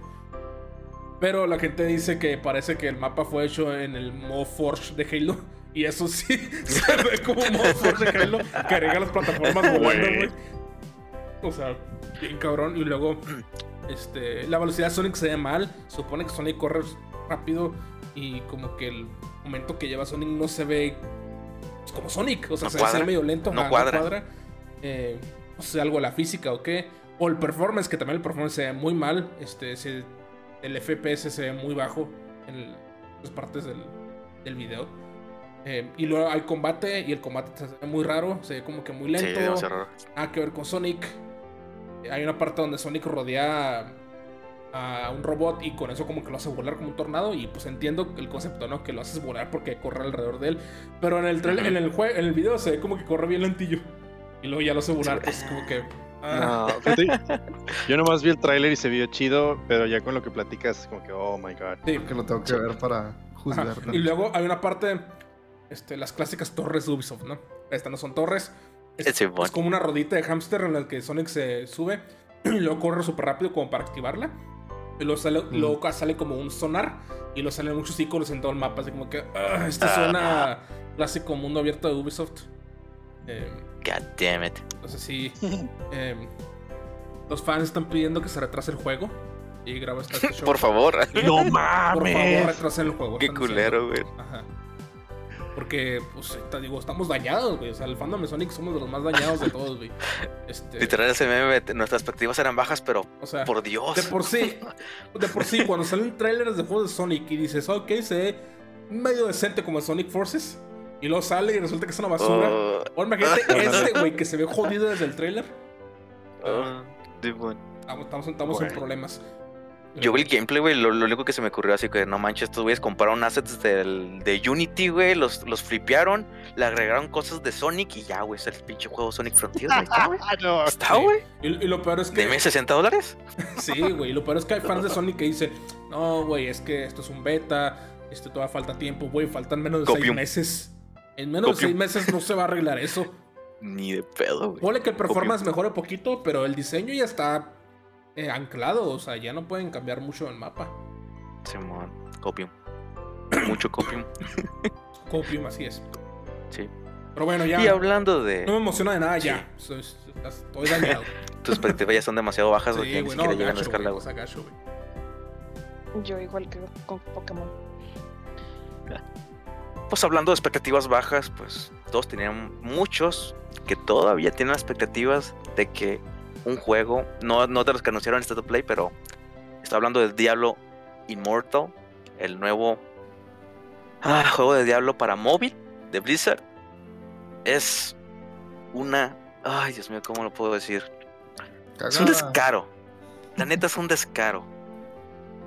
Pero la gente dice que parece que el mapa fue hecho en el modo Forge de Halo. Y eso sí, se ve como un modo Forge de Halo que agrega las plataformas volando, güey. O sea, bien cabrón. Y luego, este, la velocidad de Sonic se ve mal. Supone que Sonic corre rápido. Y como que el momento que lleva Sonic no se ve como Sonic. O sea, No se cuadra. ve medio lento. No ajá, cuadra. Eh, no sé, algo de la física o qué. O el performance, que también el performance se ve muy mal. Este, se- el FPS se ve muy bajo en las partes del, del video. Eh, y luego hay combate y el combate se ve muy raro, se ve como que muy Sí, lento. demasiado raro. nada que ver con Sonic. Eh, Hay una parte donde Sonic rodea a un robot y con eso como que lo hace volar como un tornado y pues entiendo el concepto, ¿no? Que lo haces volar porque corre alrededor de él. Pero en el trail- Ujú. en el jue- en el video se ve como que corre bien lentillo. Y luego ya lo hace volar, pues como que... ah, No, fíjate, yo nomás vi el tráiler y se vio chido, pero ya con lo que platicas, como que, oh my god. sí. Que lo tengo que ver para Ajá. juzgar. Y luego hay una parte, este, las clásicas torres de Ubisoft, ¿no? Estas no son torres. Es, como una rodita de hámster en la que Sonic se sube y luego corre súper rápido como para activarla. Y luego sale, Mm. luego sale como un sonar y luego salen muchos iconos en todo el mapa. Así como que, ah, esto Ah. suena clásico mundo abierto de Ubisoft. Eh, God damn it. entonces sí, eh, los fans están pidiendo que se retrase el juego. Y graba este show. Por favor. ¡No Por favor, mames! retrasen el juego. Qué culero, güey. Ajá. Porque, pues, te digo, estamos dañados, güey. O sea, el fandom de Sonic somos de los más dañados de todos, güey. Este, Literal, ese meme, nuestras expectativas eran bajas, pero o sea, por Dios. de por sí, de por sí, cuando salen trailers de juegos de Sonic y dices, ok, se ve medio decente como el Sonic Forces, y luego sale y resulta que es una basura. Oh, O imagínate este, güey, que se ve jodido desde el trailer. oh. Estamos, estamos, estamos en problemas. Yo vi el gameplay, güey, lo, lo único que se me ocurrió así que no manches, estos güeyes compraron assets del, de Unity, güey, los, los flipearon, le agregaron cosas de Sonic y ya, güey, es el pinche juego Sonic Frontiers, ahí está, güey. no. Está, Sí. güey. Y, y lo peor es que. Deme 60 dólares. Sí, güey. Lo peor es que hay fans de Sonic que dicen, no, güey, es que esto es un beta, este todavía falta tiempo, güey, faltan menos de seis Copium. meses. En menos de seis meses no se va a arreglar eso. Ni de pedo, güey. Ponle que el performance mejore poquito, pero el diseño ya está eh, anclado, o sea, ya no pueden cambiar mucho el mapa. Simón, copium. Mucho copium. Copium, así es. Sí. Pero bueno, ya. Y hablando de. No me emociona de nada Sí. ya. Estoy, estoy dañado. Tus expectativas ya son demasiado bajas, güey, sí, que ni güey, siquiera no, llegan a güey, güey. gacho, güey. Yo igual que con Pokémon. Pues hablando de expectativas bajas, pues todos tenían muchos que todavía tienen expectativas de que un juego, no, no de los que anunciaron en State of Play, pero está hablando del Diablo Immortal, el nuevo ah, juego de Diablo para móvil de Blizzard. Es una. Ay, Dios mío, ¿cómo lo puedo decir? Es un descaro. La neta es un descaro.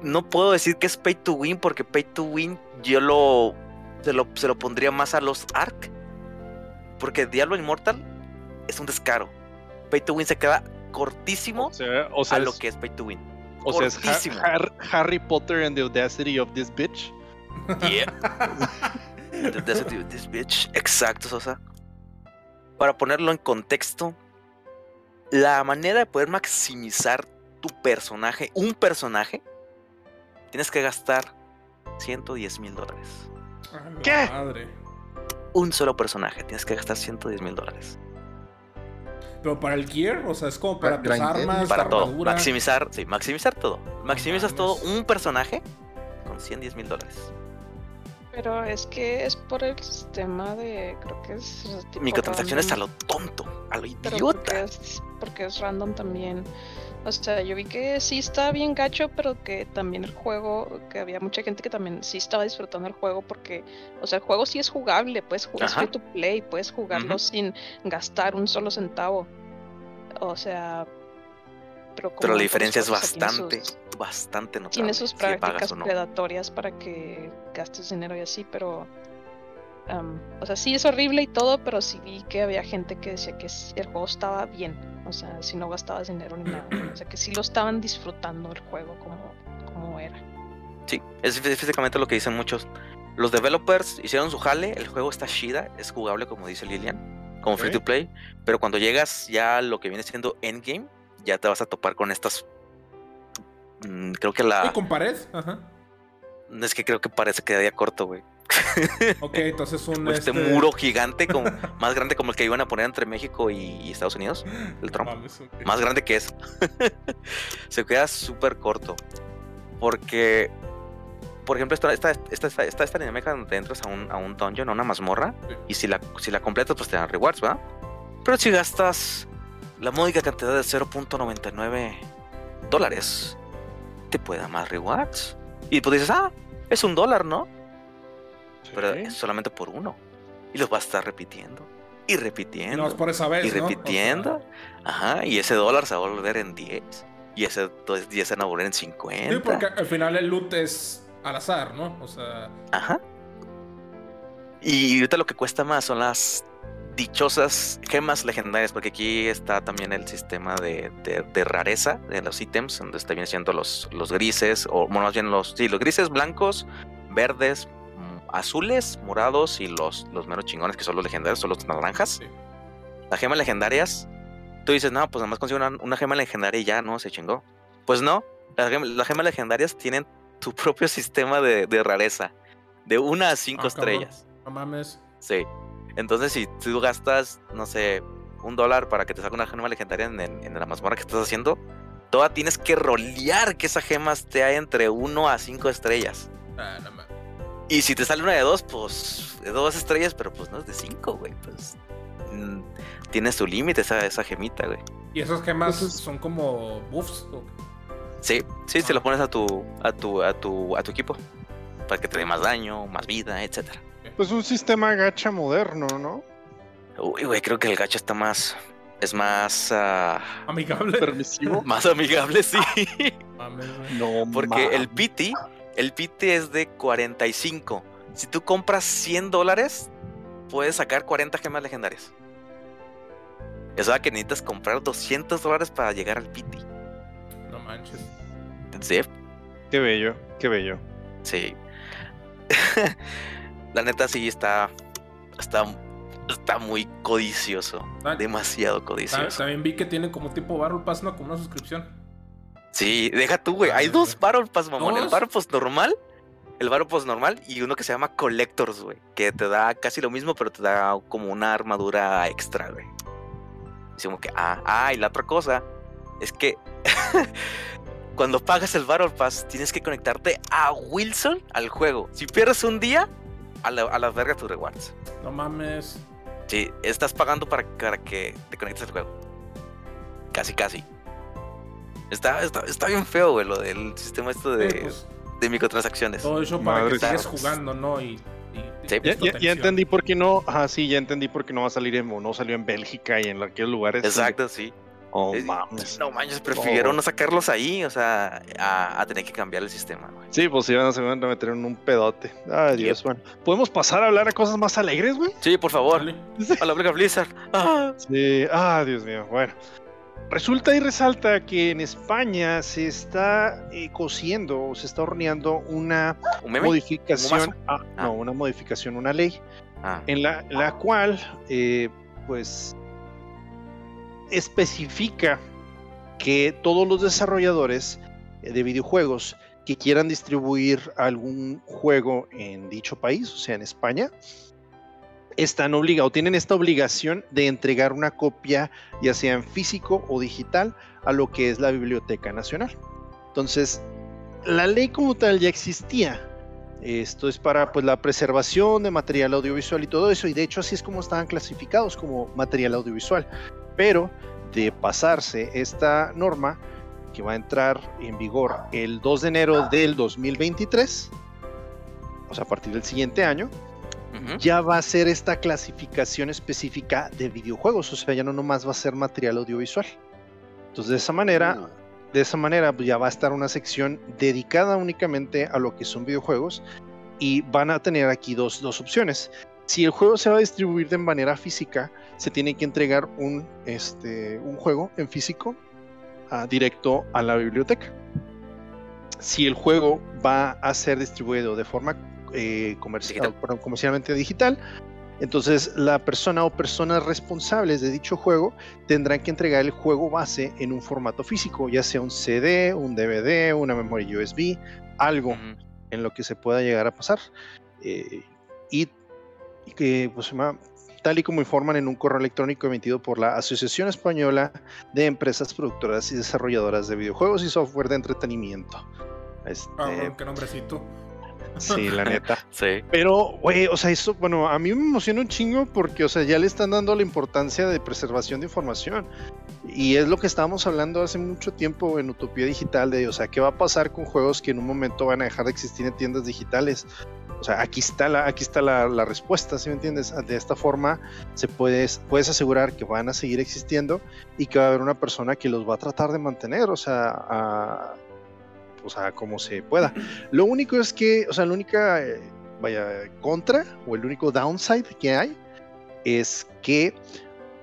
No puedo decir que es pay to win porque pay to win yo lo se lo, se lo pondría más a los Ark. Porque Diablo Immortal es un descaro. Pay to win se queda cortísimo O sea, o sea, a lo es, que es pay to win. o sea, es Ha- cortísimo. Har- Harry Potter and the audacity of this bitch. Yeah. The Desert of this bitch. Exacto, Sosa. Para ponerlo en contexto, la manera de poder maximizar tu personaje, un personaje, tienes que gastar 110 mil dólares. ¿Qué? Madre. Un solo personaje, tienes que gastar 110 mil dólares. Pero para el gear, o sea, es como para tus armas, Para todo. Maximizar, sí, maximizar todo. Maximizas todo un personaje con 110 mil dólares. Pero es que es por el sistema de. Creo que es. tipo Microtransacciones a random, lo tonto, a lo Pero porque idiota. es, porque es random también. O sea, yo vi que sí está bien gacho, pero que también el juego, que había mucha gente que también sí estaba disfrutando el juego porque, o sea, el juego sí es jugable, puedes jugar Ajá. free to play, puedes jugarlo sin gastar un solo centavo. O sea, pero, como Pero la en diferencia es bastante, sus- bastante notable. tiene sus prácticas no. predatorias para que gastes dinero y así, pero am, o sea, sí es horrible y todo, pero sí vi que había gente que decía que el juego estaba bien, o sea, si no gastabas dinero ni nada, o sea, que sí lo estaban disfrutando el juego como, como era. Sí, es fí- físicamente lo que dicen muchos. Los developers hicieron su jale, el juego está chida, es jugable como dice Lilian, como free to play, pero cuando llegas ya a lo que viene siendo endgame, ya te vas a topar con estas Mm, creo que la. con pared. Ajá. Es que creo que parece que quedaría corto, güey. Ok, entonces un. Este, este- muro gigante, como, más grande como el que iban a poner entre México y, Estados Unidos, el Trump. Más grande que eso. Se queda súper corto. Porque, por ejemplo, esta, esta, esta, esta, esta, esta dinámica donde entras a un, a un dungeon, a una mazmorra, Sí. y si la, si la completas, pues te dan rewards, ¿verdad? Pero si gastas la módica cantidad de 0.99 dólares, te puede dar más rewards. Y pues dices, ah, es un dólar, ¿no? Pero es solamente por uno. Y los vas a estar repitiendo. Y Y repitiendo. no es por esa vez. y ¿no? O sea, repitiendo. Ajá. Y ese dólar se va a volver en 10. Y ese 10 se van a volver en 50. Sí, porque al final el loot es al azar, ¿no? O sea. Ajá. Y ahorita lo que cuesta más son las dichosas gemas legendarias, porque aquí está también el sistema de, de- de rareza de los ítems, donde está bien siendo los, los grises, o bueno, más bien los, sí, los grises, blancos, verdes, mm, azules, morados y los, los menos chingones que son los legendarios, son los naranjas. Sí. Las gemas legendarias, tú dices, no, pues nada más consigo una, una gema legendaria y ya, no, se chingó. Pues no, las, gem- las gemas legendarias tienen tu propio sistema de, de rareza, de una a cinco Ah, estrellas. No mames. Sí. Entonces, si tú gastas, no sé, un dólar para que te salga una gema legendaria en, en- en la mazmorra que estás haciendo, toda tienes que rolear que esa gema esté entre 1 a 5 estrellas. Ah, no. Y si te sale una de dos, pues de dos estrellas, pero pues no es de 5, güey. Pues mm, tiene su límite esa, esa gemita, güey. Y esas gemas son como buffs. ¿o? Sí, sí, se Ah. lo pones a tu, a tu, a tu, a tu equipo. Para que te dé más daño, más vida, etcétera. Pues un sistema gacha moderno, ¿no? Uy, güey, creo que el gacho está más. Es más. ah, Amigable. Permisivo. más amigable, sí. Mames. No, Porque el pity, el pity es de 45. Si tú compras 100 dólares, puedes sacar 40 gemas legendarias. Eso da que necesitas comprar 200 dólares para llegar al pity. No manches. Sí, Qué bello, qué bello. sí. La neta sí está, está, está muy codicioso. Ah, Demasiado codicioso. También vi que tiene como tipo Battle Pass, ¿no? Como una suscripción. Sí, deja tú, güey. Hay Ah, dos güey. Battle Pass, mamón. El ¿Dos? Battle Pass normal. El Battle Pass normal y uno que se llama Collectors, güey. Que te da casi lo mismo, pero te da como una armadura extra, güey. Como que, ah, ah, y la otra cosa es que cuando pagas el Battle Pass tienes que conectarte a Wilson al juego. Si pierdes un día, a la, a la verga tus rewards. No mames. Sí, estás pagando para, para que te conectes al juego. Casi, casi. Está, está, está bien feo, güey, lo del sistema esto de, Sí, pues, de microtransacciones. todo eso para Madre que sigas jugando, ¿no? Y, y- Sí. Ya, ya- ya entendí por qué no. Ajá, sí, ya entendí por qué no va a salir en. No salió en Bélgica y en aquellos lugares. Exacto, sí. Oh, Eh, mames. No manches, prefirieron Oh. no sacarlos ahí, o sea, a, a tener que cambiar el sistema, güey. Sí, pues iban a, se van a meter en un pedote. Ay, Dios, Yep. bueno. ¿Podemos pasar a hablar a cosas más alegres, güey? Sí, por favor, Dale. a la Blizzard Blizzard. Ah. Sí, ah, Dios mío. Bueno, resulta y resalta que en España se está eh, cociendo o se está horneando una modificación, ah, Ah. no, una modificación, una ley Ah, en la, la cual, eh, pues, especifica que todos los desarrolladores eh, de videojuegos que quieran distribuir algún juego en dicho país, o sea, en España, están obligados, tienen esta obligación de entregar una copia, ya sea en físico o digital, a lo que es la Biblioteca Nacional. Entonces, la ley como tal ya existía. Esto es para pues, la preservación de material audiovisual y todo eso, y de hecho así es como estaban clasificados como material audiovisual. Pero de pasarse esta norma, que va a entrar en vigor el 2 de enero del 2023, o sea, a partir del siguiente año, ya va a ser esta clasificación específica de videojuegos, o sea, ya no nomás va a ser material audiovisual. Entonces, de esa manera, de esa manera pues, ya va a estar una sección dedicada únicamente a lo que son videojuegos y van a tener aquí dos, dos opciones. Si el juego se va a distribuir de manera física, se tiene que entregar un, este, un juego en físico ah, directo a la biblioteca. Si el juego va a ser distribuido de forma eh, comercial, perdón, comercialmente digital, Entonces, la persona o personas responsables de dicho juego tendrán que entregar el juego base en un formato físico, ya sea un CD, un DVD, una memoria USB, algo en lo que se pueda llegar a pasar. Eh, y que, pues, se llama- tal y como informan en un correo electrónico emitido por la Asociación Española de Empresas Productoras y Desarrolladoras de Videojuegos y Software de Entretenimiento. Este, Ah, bueno, qué nombrecito. sí, la neta. Sí. Pero, güey, o sea, eso, bueno, a mí me emociona un chingo porque, o sea, ya le están dando la importancia de preservación de información. Y es lo que estábamos hablando hace mucho tiempo en Utopía Digital, de, o sea, ¿qué va a pasar con juegos que en un momento van a dejar de existir en tiendas digitales? O sea, aquí está la, aquí está la, la respuesta, ¿sí me entiendes? De esta forma se puedes, puedes asegurar que van a seguir existiendo y que va a haber una persona que los va a tratar de mantener, o sea, a, o sea, como se pueda. Lo único es que, o sea, la única, eh, vaya, contra o el único downside que hay es que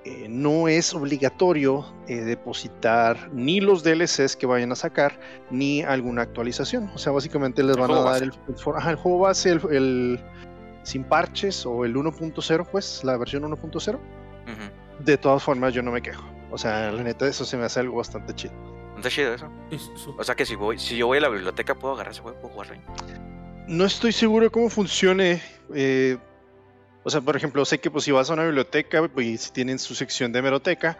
eh, no es obligatorio eh, depositar ni los DLCs que vayan a sacar ni alguna actualización. O sea, básicamente les El van a dar el, el for- ajá, el juego base, el, el sin parches o el 1.0, pues, la versión 1.0. Ujú. De todas formas, yo no me quejo. O sea, la neta, eso se me hace algo bastante chido. ¿No está chido eso? O sea que si voy, si yo voy a la biblioteca puedo agarrar ese juego, puedo jugarlo ahí. No estoy seguro de cómo funcione. eh, o sea, por ejemplo, sé que pues si vas a una biblioteca pues, y si tienen su sección de hemeroteca,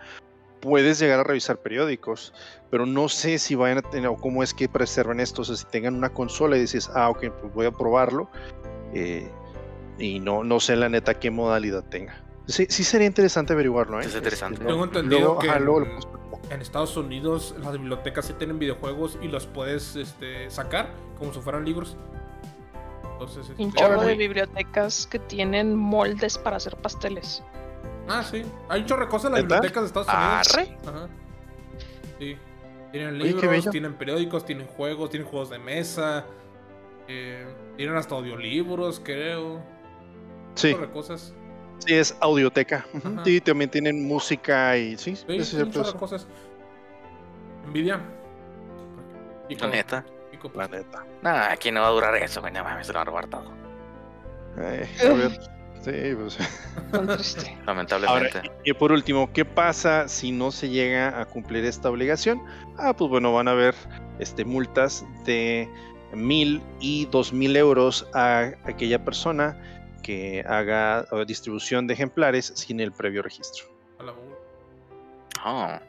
puedes llegar a revisar periódicos, pero no sé si vayan a tener o cómo es que preservan esto. O sea, si tengan una consola y dices, ah, ok, pues voy a probarlo. eh, y no, no sé la neta qué modalidad tenga. Sí, sí sería interesante averiguarlo, ¿eh? Es interesante. Tengo entendido luego, que ajá, luego en-. En Estados Unidos las bibliotecas sí tienen videojuegos y los puedes este, sacar como si fueran libros. Entonces, Y un este, chorro de bibliotecas que tienen moldes para hacer pasteles. Ah, sí. Hay un chorro de cosas en las bibliotecas de Estados Unidos. Arre. Ajá. Sí. Tienen libros, tienen periódicos, tienen juegos, tienen juegos de mesa. eh, tienen hasta audiolibros, creo. Sí, Un chorro de cosas. sí, es audioteca. Ajá. Sí, también tienen música y sí, Sí, es un cierto chorro eso. de cosas. Envidia. Y con- neta. Y con- La neta. Nah, aquí no va a durar eso, güey. No mames, se lo van a robar todo. Eh, a ver, sí, pues. Lamentablemente. Ahora, y por último, ¿qué pasa si no se llega a cumplir esta obligación? Ah, pues bueno, van a haber este, multas de mil y dos mil euros a aquella persona que haga distribución de ejemplares sin el previo registro. a la bola. Ah,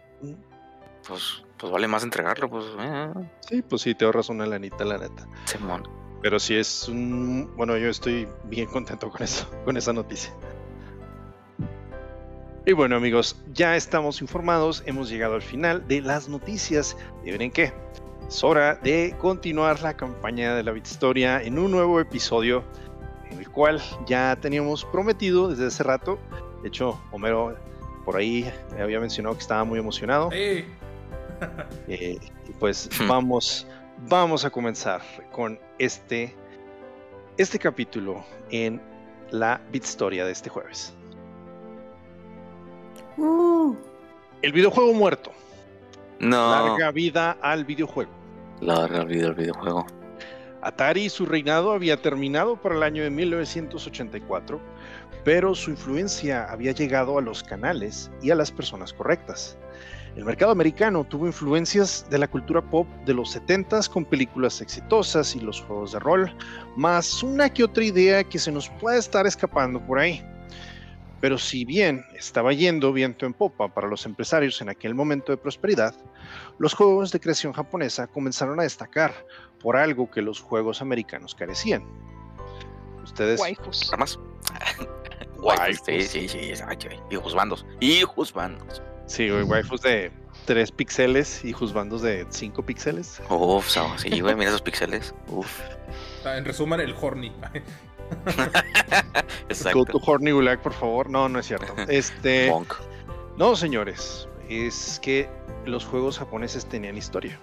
pues, pues vale más entregarlo, pues. Eh, Sí, pues sí, te ahorras una lanita, la neta. Simón. Pero sí es un... Bueno, yo estoy bien contento con eso, con esa noticia. Y bueno amigos, ya estamos informados, hemos llegado al final de las noticias. Y miren qué, es hora de continuar la campaña de la Historia en un nuevo episodio, en el cual ya teníamos prometido desde hace rato. De hecho, Homero por ahí me había mencionado que estaba muy emocionado. ¡Eh! Eh, pues Hmm. vamos, vamos a comenzar con este, este capítulo en la Bitstoria de este jueves. El videojuego muerto. No. Larga vida al videojuego. Larga vida el videojuego. Atari y su reinado había terminado para el año de 1984, pero su influencia había llegado a los canales y a las personas correctas. El mercado americano tuvo influencias de la cultura pop de los 70s con películas exitosas y los juegos de rol, más una que otra idea que se nos puede estar escapando por ahí. Pero si bien estaba yendo viento en popa para los empresarios en aquel momento de prosperidad, los juegos de creación japonesa comenzaron a destacar por algo que los juegos americanos carecían. Ustedes Waifus. ¿Armas? Waifus. Sí, sí, sí. güey. Hijos bandos. Hijos bandos. Sí, güey, waifus de 3 píxeles y juzbandos de 5 píxeles. Uf, so- sí, güey, mira esos píxeles. Uf. Ah, En resumen, el horny. Go Exacto. to Horny Gulag, por favor. No, no es cierto. Este, Monk. no, señores, es que los juegos japoneses tenían historia.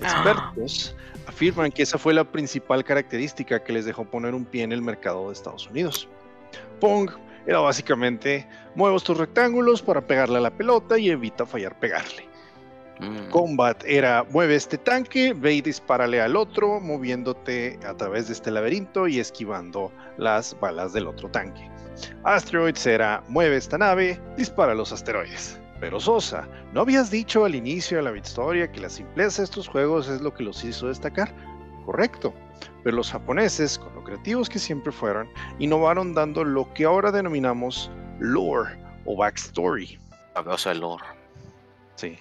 Expertos afirman que esa fue la principal característica que les dejó poner un pie en el mercado de Estados Unidos. Pong era básicamente mueve estos rectángulos para pegarle a la pelota y evita fallar pegarle. Mm. Combat era mueve este tanque, ve y dispárale al otro, moviéndote a través de este laberinto y esquivando las balas del otro tanque. Asteroids era mueve esta nave, dispara los asteroides. Pero Sosa, ¿no habías dicho al inicio de la historia que la simpleza de estos juegos es lo que los hizo destacar? Correcto. Pero los japoneses, con lo creativos que siempre fueron, innovaron dando lo que ahora denominamos lore o backstory. El lore. Sí.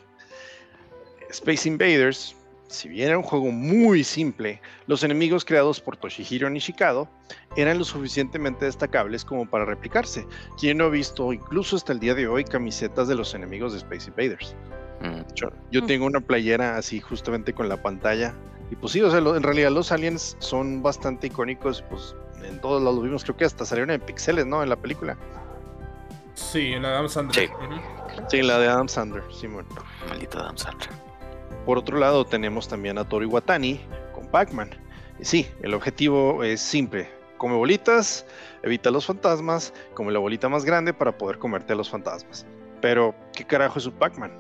Space Invaders, si bien era un juego muy simple, los enemigos creados por Toshihiro Nishikado eran lo suficientemente destacables como para replicarse. Quien no ha visto incluso hasta el día de hoy camisetas de los enemigos de Space Invaders? Mm. Yo, yo Mm. tengo una playera así justamente con la pantalla. Y pues sí, o sea, lo- en realidad los aliens son bastante icónicos, pues en todos lados los vimos, creo que hasta salieron en pixeles, ¿no? En la película. Sí, en la Adam Sandler. Sí. Sí, la de Adam Sandler, Simón. Maldito Adam Sandler. Por otro lado, tenemos también a Tori Watani con Pac-Man. Y sí, el objetivo es simple. Come bolitas, evita los fantasmas, come la bolita más grande para poder comerte a los fantasmas. Pero, ¿qué carajo es un Pac-Man?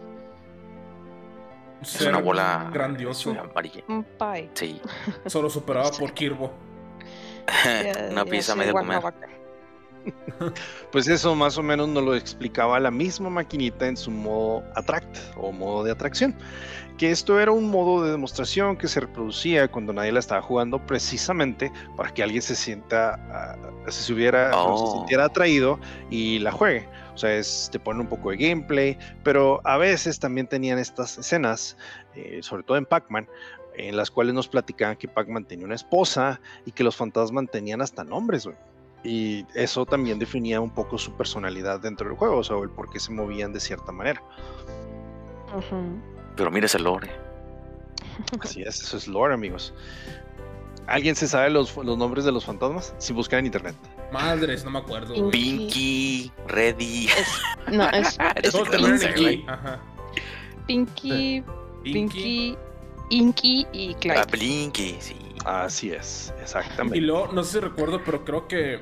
Es una bola grandioso. amarilla. Un pie. Sí. Solo superado por Kirbo. Una sé, medio comer. Pues eso más o menos nos lo explicaba la misma maquinita en su modo attract o modo de atracción. Que esto era un modo de demostración que se reproducía cuando nadie la estaba jugando precisamente para que alguien se sienta, ah, se, hubiera, se Oh. sintiera atraído y la juegue. O sea, es, te pone un poco de gameplay, pero a veces también tenían estas escenas, eh, sobre todo en Pac-Man, en las cuales nos platicaban que Pac-Man tenía una esposa y que los fantasmas tenían hasta nombres, güey. Y eso también definía un poco su personalidad dentro del juego, o sea, el por qué se movían de cierta manera. Pero mira ese lore. Así es, eso es lore, amigos. ¿Alguien se sabe los, los nombres de los fantasmas? Si buscan en internet. Madres, no me acuerdo. güey. Pinky, Ready. No, es, es en Pinky. Ajá. Pinky, Pinky. Inky y Clyde. Ah, Blinky, sí. Así es, Y exactamente. luego, no sé si recuerdo, pero creo que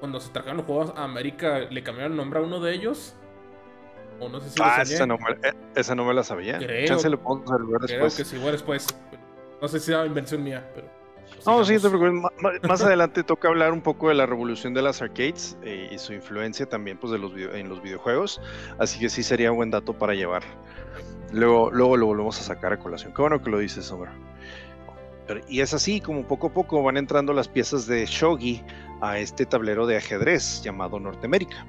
cuando se trajeron los juegos a América le cambiaron el nombre a uno de ellos. O no sé si Ah, esa no, me, eh, esa no me la sabía. Creo- Chance lo podemos resolver Creo después. que sí, igual después. No sé si era invención mía, pero. No, sí, no te preocupes. Más adelante toca hablar un poco de la revolución de las arcades eh, y su influencia también pues, de los video- en los videojuegos. Así que sí sería buen dato para llevar. Luego, luego lo volvemos a sacar a colación. Qué bueno que lo dices, Sombra. Pero- y es así como poco a poco van entrando las piezas de Shogi a este tablero de ajedrez llamado Norteamérica.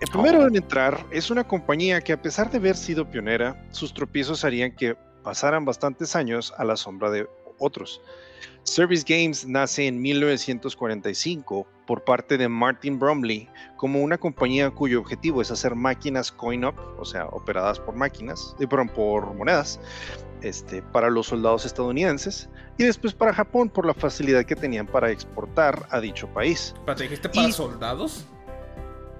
El primero en entrar es una compañía que a pesar de haber sido pionera, sus tropiezos harían que pasaran bastantes años a la sombra de otros. Service Games nace en 1945 por parte de Martin Bromley como una compañía cuyo objetivo es hacer máquinas coin-up, o sea, operadas por máquinas, eh, perdón, por monedas, este, para los soldados estadounidenses y después para Japón por la facilidad que tenían para exportar a dicho país. Espérate, ¿dijiste para Y- soldados?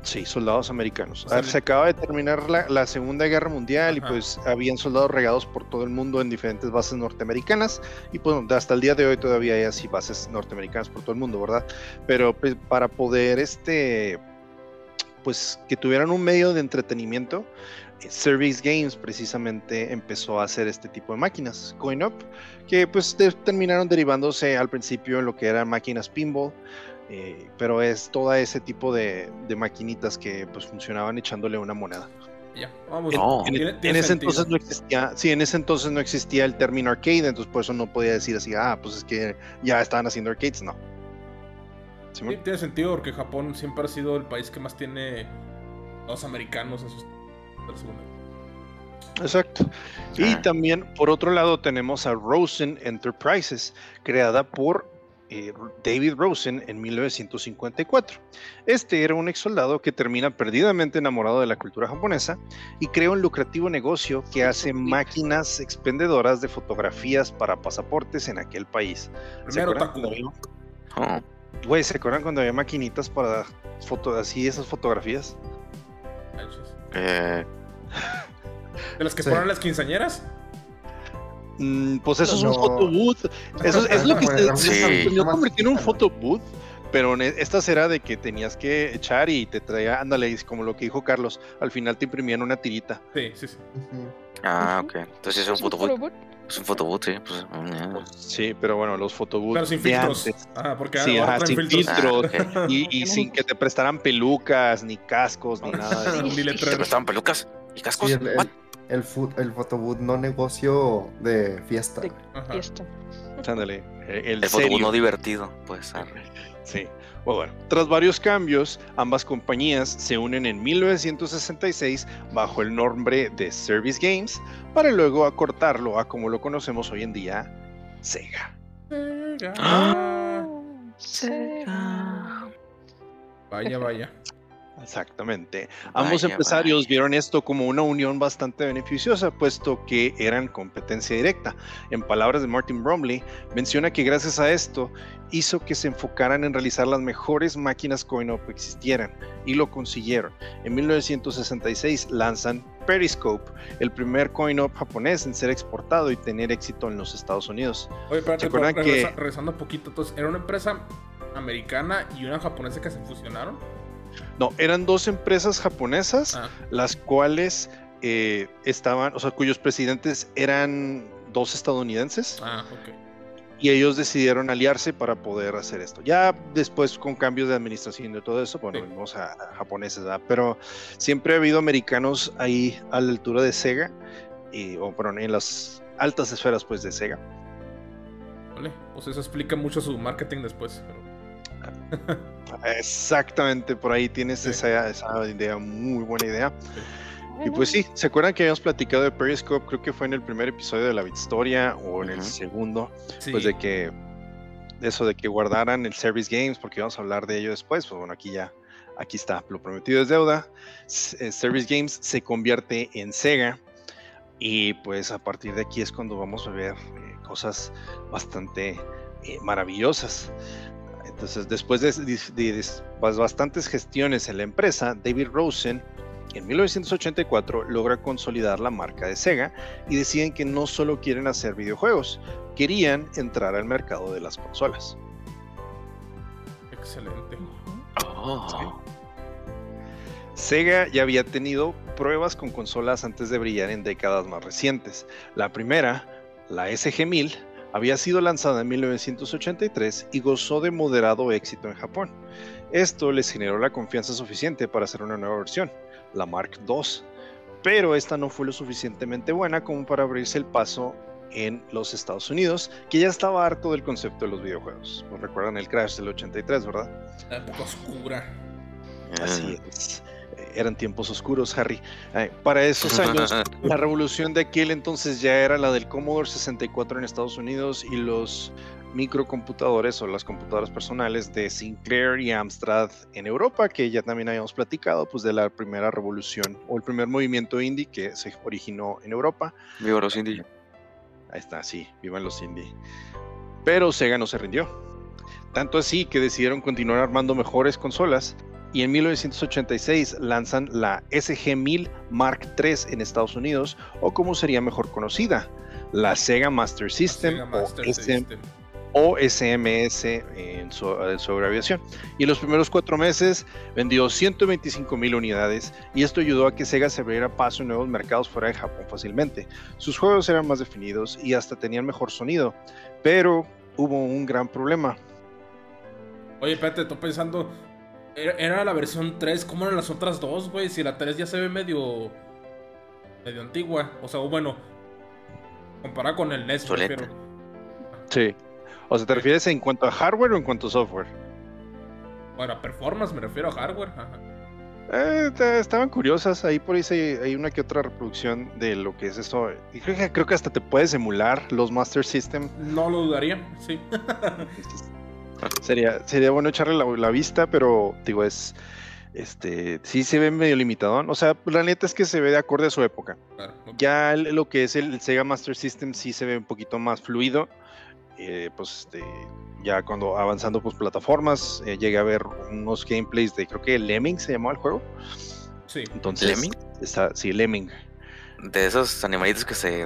Sí, soldados americanos. O sea, se acaba de terminar la, la Segunda Guerra Mundial y Ajá. pues habían soldados regados por todo el mundo en diferentes bases norteamericanas y pues hasta el día de hoy todavía hay así bases norteamericanas por todo el mundo, ¿verdad? Pero pues, para poder este pues que tuvieran un medio de entretenimiento, Service Games precisamente empezó a hacer este tipo de máquinas, Coin Up, que pues de- terminaron derivándose al principio en lo que eran máquinas pinball, eh, pero es todo ese tipo de, de maquinitas que pues funcionaban echándole una moneda. Ya, vamos. En, No. en- Tiene- en tiene ese sentido. entonces no existía, sí, en ese entonces no existía el término arcade, entonces por eso no podía decir así, ah, pues es que ya estaban haciendo arcades, no. Sí, tiene sentido porque Japón siempre ha sido el país que más tiene los americanos en sus segunda. Exacto. Y Ah. también, por otro lado, tenemos a Rosen Enterprises, creada por eh, David Rosen en 1954. Este era un ex soldado que termina perdidamente enamorado de la cultura japonesa y crea un lucrativo negocio que hace máquinas expendedoras de fotografías para pasaportes en aquel país. ¿Se Primero acuerdan Taku. cuando había- Oh, Güey, ¿se acuerdan cuando había maquinitas para foto así esas fotografías? eh, ¿De las que Sí. ponen las quinceañeras? Mm, pues eso es un photobooth. Eso es, es lo que se, Sí. se convirtiendo en un photobooth. Pero e- estas era de que tenías que echar y te traía, ándale, es como lo que dijo Carlos, al final te imprimían una tirita. Sí, sí, sí. Ah, ok. Entonces es un ¿Es un fotoboot. photobooth? Es un fotoboot, sí. Pues, mm, sí, pero bueno, los photobooths Pero sin de filtros. antes. Ah, porque Sí, ahora ajá, sin filtros. filtros. Ah. Y, y sin que te prestaran pelucas, ni cascos, ni nada de eso. Ni ¿Te prestaban pelucas y cascos? Sí, el, What? el, el, el fotoboot no negocio de fiesta. De-. Fiesta. Ándale, el, el El no divertido, pues. arre. Sí. Bueno, bueno, tras varios cambios, ambas compañías se unen en 1966 bajo el nombre de Service Games para luego acortarlo a como lo conocemos hoy en día, Sega. Sega. Ah. Sega. Vaya, vaya. Exactamente. Ambos empresarios vaya. vieron esto como una unión bastante beneficiosa, puesto que eran competencia directa. En palabras de Martin Bromley, menciona que gracias a esto hizo que se enfocaran en realizar las mejores máquinas coin-op que existieran, y lo consiguieron. En 1966 lanzan Periscope, el primer coin-op japonés en ser exportado y tener éxito en los Estados Unidos. Oye, espérate, ¿Se acuerdan pero que- regresa- regresando un poquito. Entonces, ¿era una empresa americana y una japonesa que se fusionaron? No, eran dos empresas japonesas Ah, las cuales eh, estaban, o sea, cuyos presidentes eran dos estadounidenses ah, ok. y ellos decidieron aliarse para poder hacer esto. Ya después con cambios de administración y todo eso, bueno, Sí. vimos a, a japoneses, ¿verdad? pero siempre ha habido americanos ahí a la altura de Sega, y, o perdón, en las altas esferas pues de Sega. Vale. Pues eso explica mucho su marketing después. Pero... Exactamente, por ahí tienes Sí. esa, esa idea, muy buena idea. Y pues sí, ¿se acuerdan que habíamos platicado de Periscope? Creo que fue en el primer episodio de la Historia o en el segundo. Sí. pues de que eso de que guardaran el Service Games, porque vamos a hablar de ello después, pues bueno, aquí ya, aquí está, lo prometido es deuda. Eh, Service Games se convierte en Sega y pues a partir de aquí es cuando vamos a ver eh, cosas bastante eh, maravillosas. Entonces, después de, de- de- de bas- bastantes gestiones en la empresa, David Rosen en 1984 logra consolidar la marca de Sega y deciden que no solo quieren hacer videojuegos, querían entrar al mercado de las consolas. Excelente. Oh. Sega ya había tenido pruebas con consolas antes de brillar en décadas más recientes. La primera, la SG-1000, había sido lanzada en 1983 y gozó de moderado éxito en Japón. Esto les generó la confianza suficiente para hacer una nueva versión, la Mark II, pero esta no fue lo suficientemente buena como para abrirse el paso en los Estados Unidos, que ya estaba harto del concepto de los videojuegos. ¿Nos recuerdan el crash del 83, verdad? La época oscura. Así es. Eran tiempos oscuros, Harry. Eh, para esos años, la revolución de aquel entonces ya era la del Commodore 64 en Estados Unidos y los microcomputadores o las computadoras personales de Sinclair y Amstrad en Europa, que ya también habíamos platicado, pues de la primera revolución o el primer movimiento indie que se originó en Europa. Viva los indios. Ahí está, sí, vivan los indie. Pero Sega no se rindió. Tanto así que decidieron continuar armando mejores consolas y en 1986 lanzan la SG-1000 Mark III en Estados Unidos, o como sería mejor conocida, la Sega Master System, Sega o, Master SM System. o SMS en su, en su abreviación. Y en los primeros cuatro meses vendió 125 mil unidades y esto ayudó a que Sega se abriera paso en nuevos mercados fuera de Japón fácilmente. Sus juegos eran más definidos y hasta tenían mejor sonido, pero hubo un gran problema. Oye, espérate, estoy pensando. Era, la versión 3, ¿cómo eran las otras dos, güey? Si la 3 ya se ve medio. medio antigua. O sea, bueno. Comparada con el NES, refiero. Sí. O sea, ¿te refieres en cuanto a hardware o en cuanto a software? Bueno, a performance me refiero a hardware. Ajá. Eh, te- estaban curiosas, ahí por ahí se- hay una que otra reproducción de lo que es esto. Y creo que, creo que hasta te puedes emular los Master System. No lo dudaría, sí. Sería, sería bueno echarle la, la vista, pero digo, es. Este, sí se ve medio limitadón. O sea, la neta es que se ve de acorde a su época. Claro. Ya el- lo que es el, el Sega Master System sí se ve un poquito más fluido. Eh, pues este, ya cuando avanzando pues plataformas, eh, llegué a ver unos gameplays de creo que Lemming se llamaba el juego. Sí. Entonces, ¿Lemming? Está, sí, Lemming. De esos animalitos que se,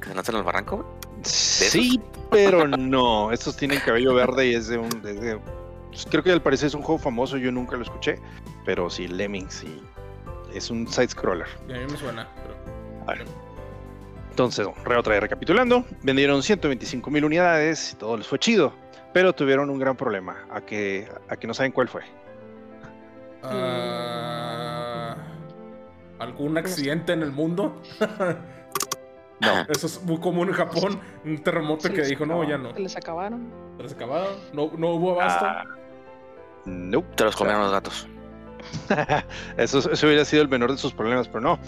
que se lanzan al barranco, güey. Sí, pero no. Estos tienen cabello verde y es de un. es de- pues, creo que al parecer es un juego famoso, yo nunca lo escuché. Pero sí, Lemming, sí. Es un side scroller. Y a mí me suena, pero. Vale. Entonces, re otra vez recapitulando, vendieron 125 mil unidades y todo les fue chido, pero tuvieron un gran problema, a que, a que no saben cuál fue. Ah, ¿Algún accidente en el mundo? No. Eso es muy común en Japón. Un terremoto que dijo, no, ya no. Se les acabaron. Se les acabaron. No, no hubo abasto. Ah, nope. Te los comieron los gatos. eso, eso hubiera sido el menor de sus problemas, pero no.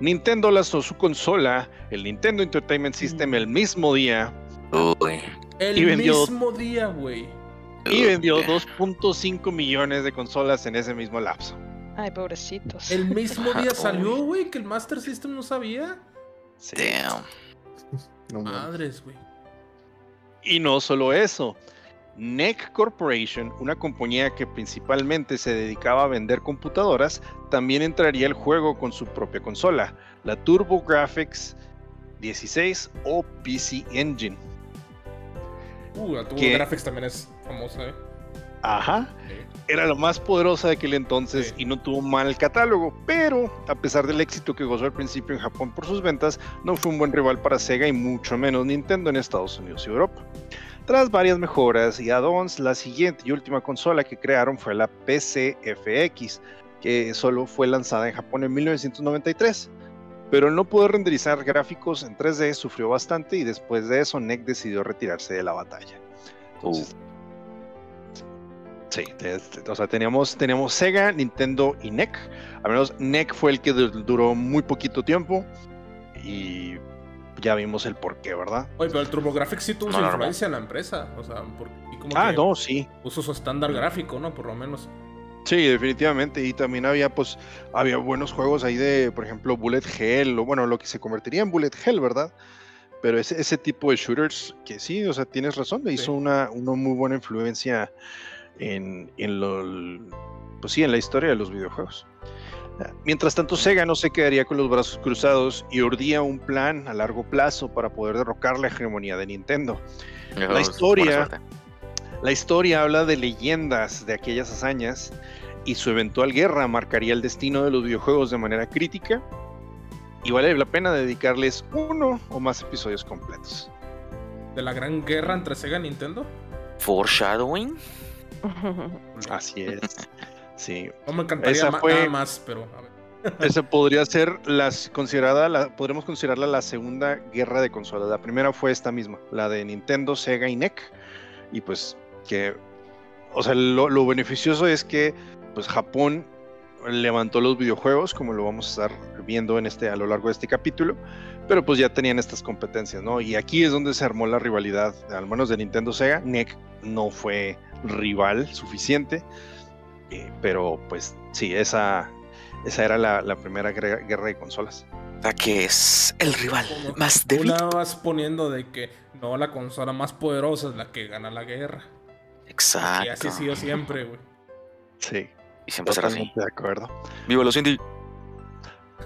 Nintendo lanzó su consola, el Nintendo Entertainment System, el mismo día Uy. el vendió- mismo día, güey. y vendió 2.5 millones de consolas en ese mismo lapso. Ay, pobrecitos. El mismo día salió, güey, que el Master System no sabía. Sí. Damn. No. Madres, güey. Y no solo eso. NEC Corporation, una compañía que principalmente se dedicaba a vender computadoras, también entraría al juego con su propia consola, la TurboGrafx 16 o PC Engine. Uh, la Turbo ¿Qué? Graphics también es famosa, eh. Ajá. Era la más poderosa de aquel entonces y no tuvo mal catálogo, pero a pesar del éxito que gozó al principio en Japón por sus ventas, no fue un buen rival para Sega y mucho menos Nintendo en Estados Unidos y Europa. Tras varias mejoras y add-ons, la siguiente y última consola que crearon fue la PCFX, que solo fue lanzada en Japón en 1993. Pero el no poder renderizar gráficos en 3D sufrió bastante y después de eso NEC decidió retirarse de la batalla. Entonces, Sí, o sea, teníamos, teníamos Sega, Nintendo y NEC. Al menos NEC fue el que du- duró muy poquito tiempo y ya vimos el porqué, ¿verdad? Oye, pero el TurboGrafx sí tuvo No, su no, no. influencia en la empresa. O sea, porque y como Ah, que no, sí, puso su estándar gráfico, ¿no? Por lo menos. sí, definitivamente. Y también había, pues, había buenos juegos ahí de, por ejemplo, Bullet Hell, o bueno, lo que se convertiría en Bullet Hell, ¿verdad? Pero ese, ese tipo de shooters, que sí, o sea, tienes razón, le hizo una, una muy buena influencia en, en lo, pues sí, en la historia de los videojuegos. Mientras tanto, Sega no se quedaría con los brazos cruzados y urdía un plan a largo plazo para poder derrocar la hegemonía de Nintendo. Buena historia-. La historia habla de leyendas de aquellas hazañas y su eventual guerra marcaría el destino de los videojuegos de manera crítica y vale la pena dedicarles uno o más episodios completos. De la gran guerra entre Sega y Nintendo. Foreshadowing. Así es. Sí, No me encantaría Esa fue- nada más, pero a ver. esa podría ser las considerada, la, podremos considerarla la segunda guerra de consolas. La primera fue esta misma, la de Nintendo, Sega y NEC. Y pues que, o sea, lo, lo beneficioso es que pues Japón levantó los videojuegos, como lo vamos a estar viendo en este, a lo largo de este capítulo, pero pues ya tenían estas competencias, ¿no? Y aquí es donde se armó la rivalidad, al menos de Nintendo Sega. NEC no fue rival suficiente, eh, pero pues sí, esa, esa era la, la primera guerra, de consolas. Sea, que es el rival Como más Tú débil. la vas poniendo de que no, la consola más poderosa es la que gana la guerra. Exacto. Y así ha sido siempre, güey. Sí, Y siempre será así. de acuerdo. Viva los indie.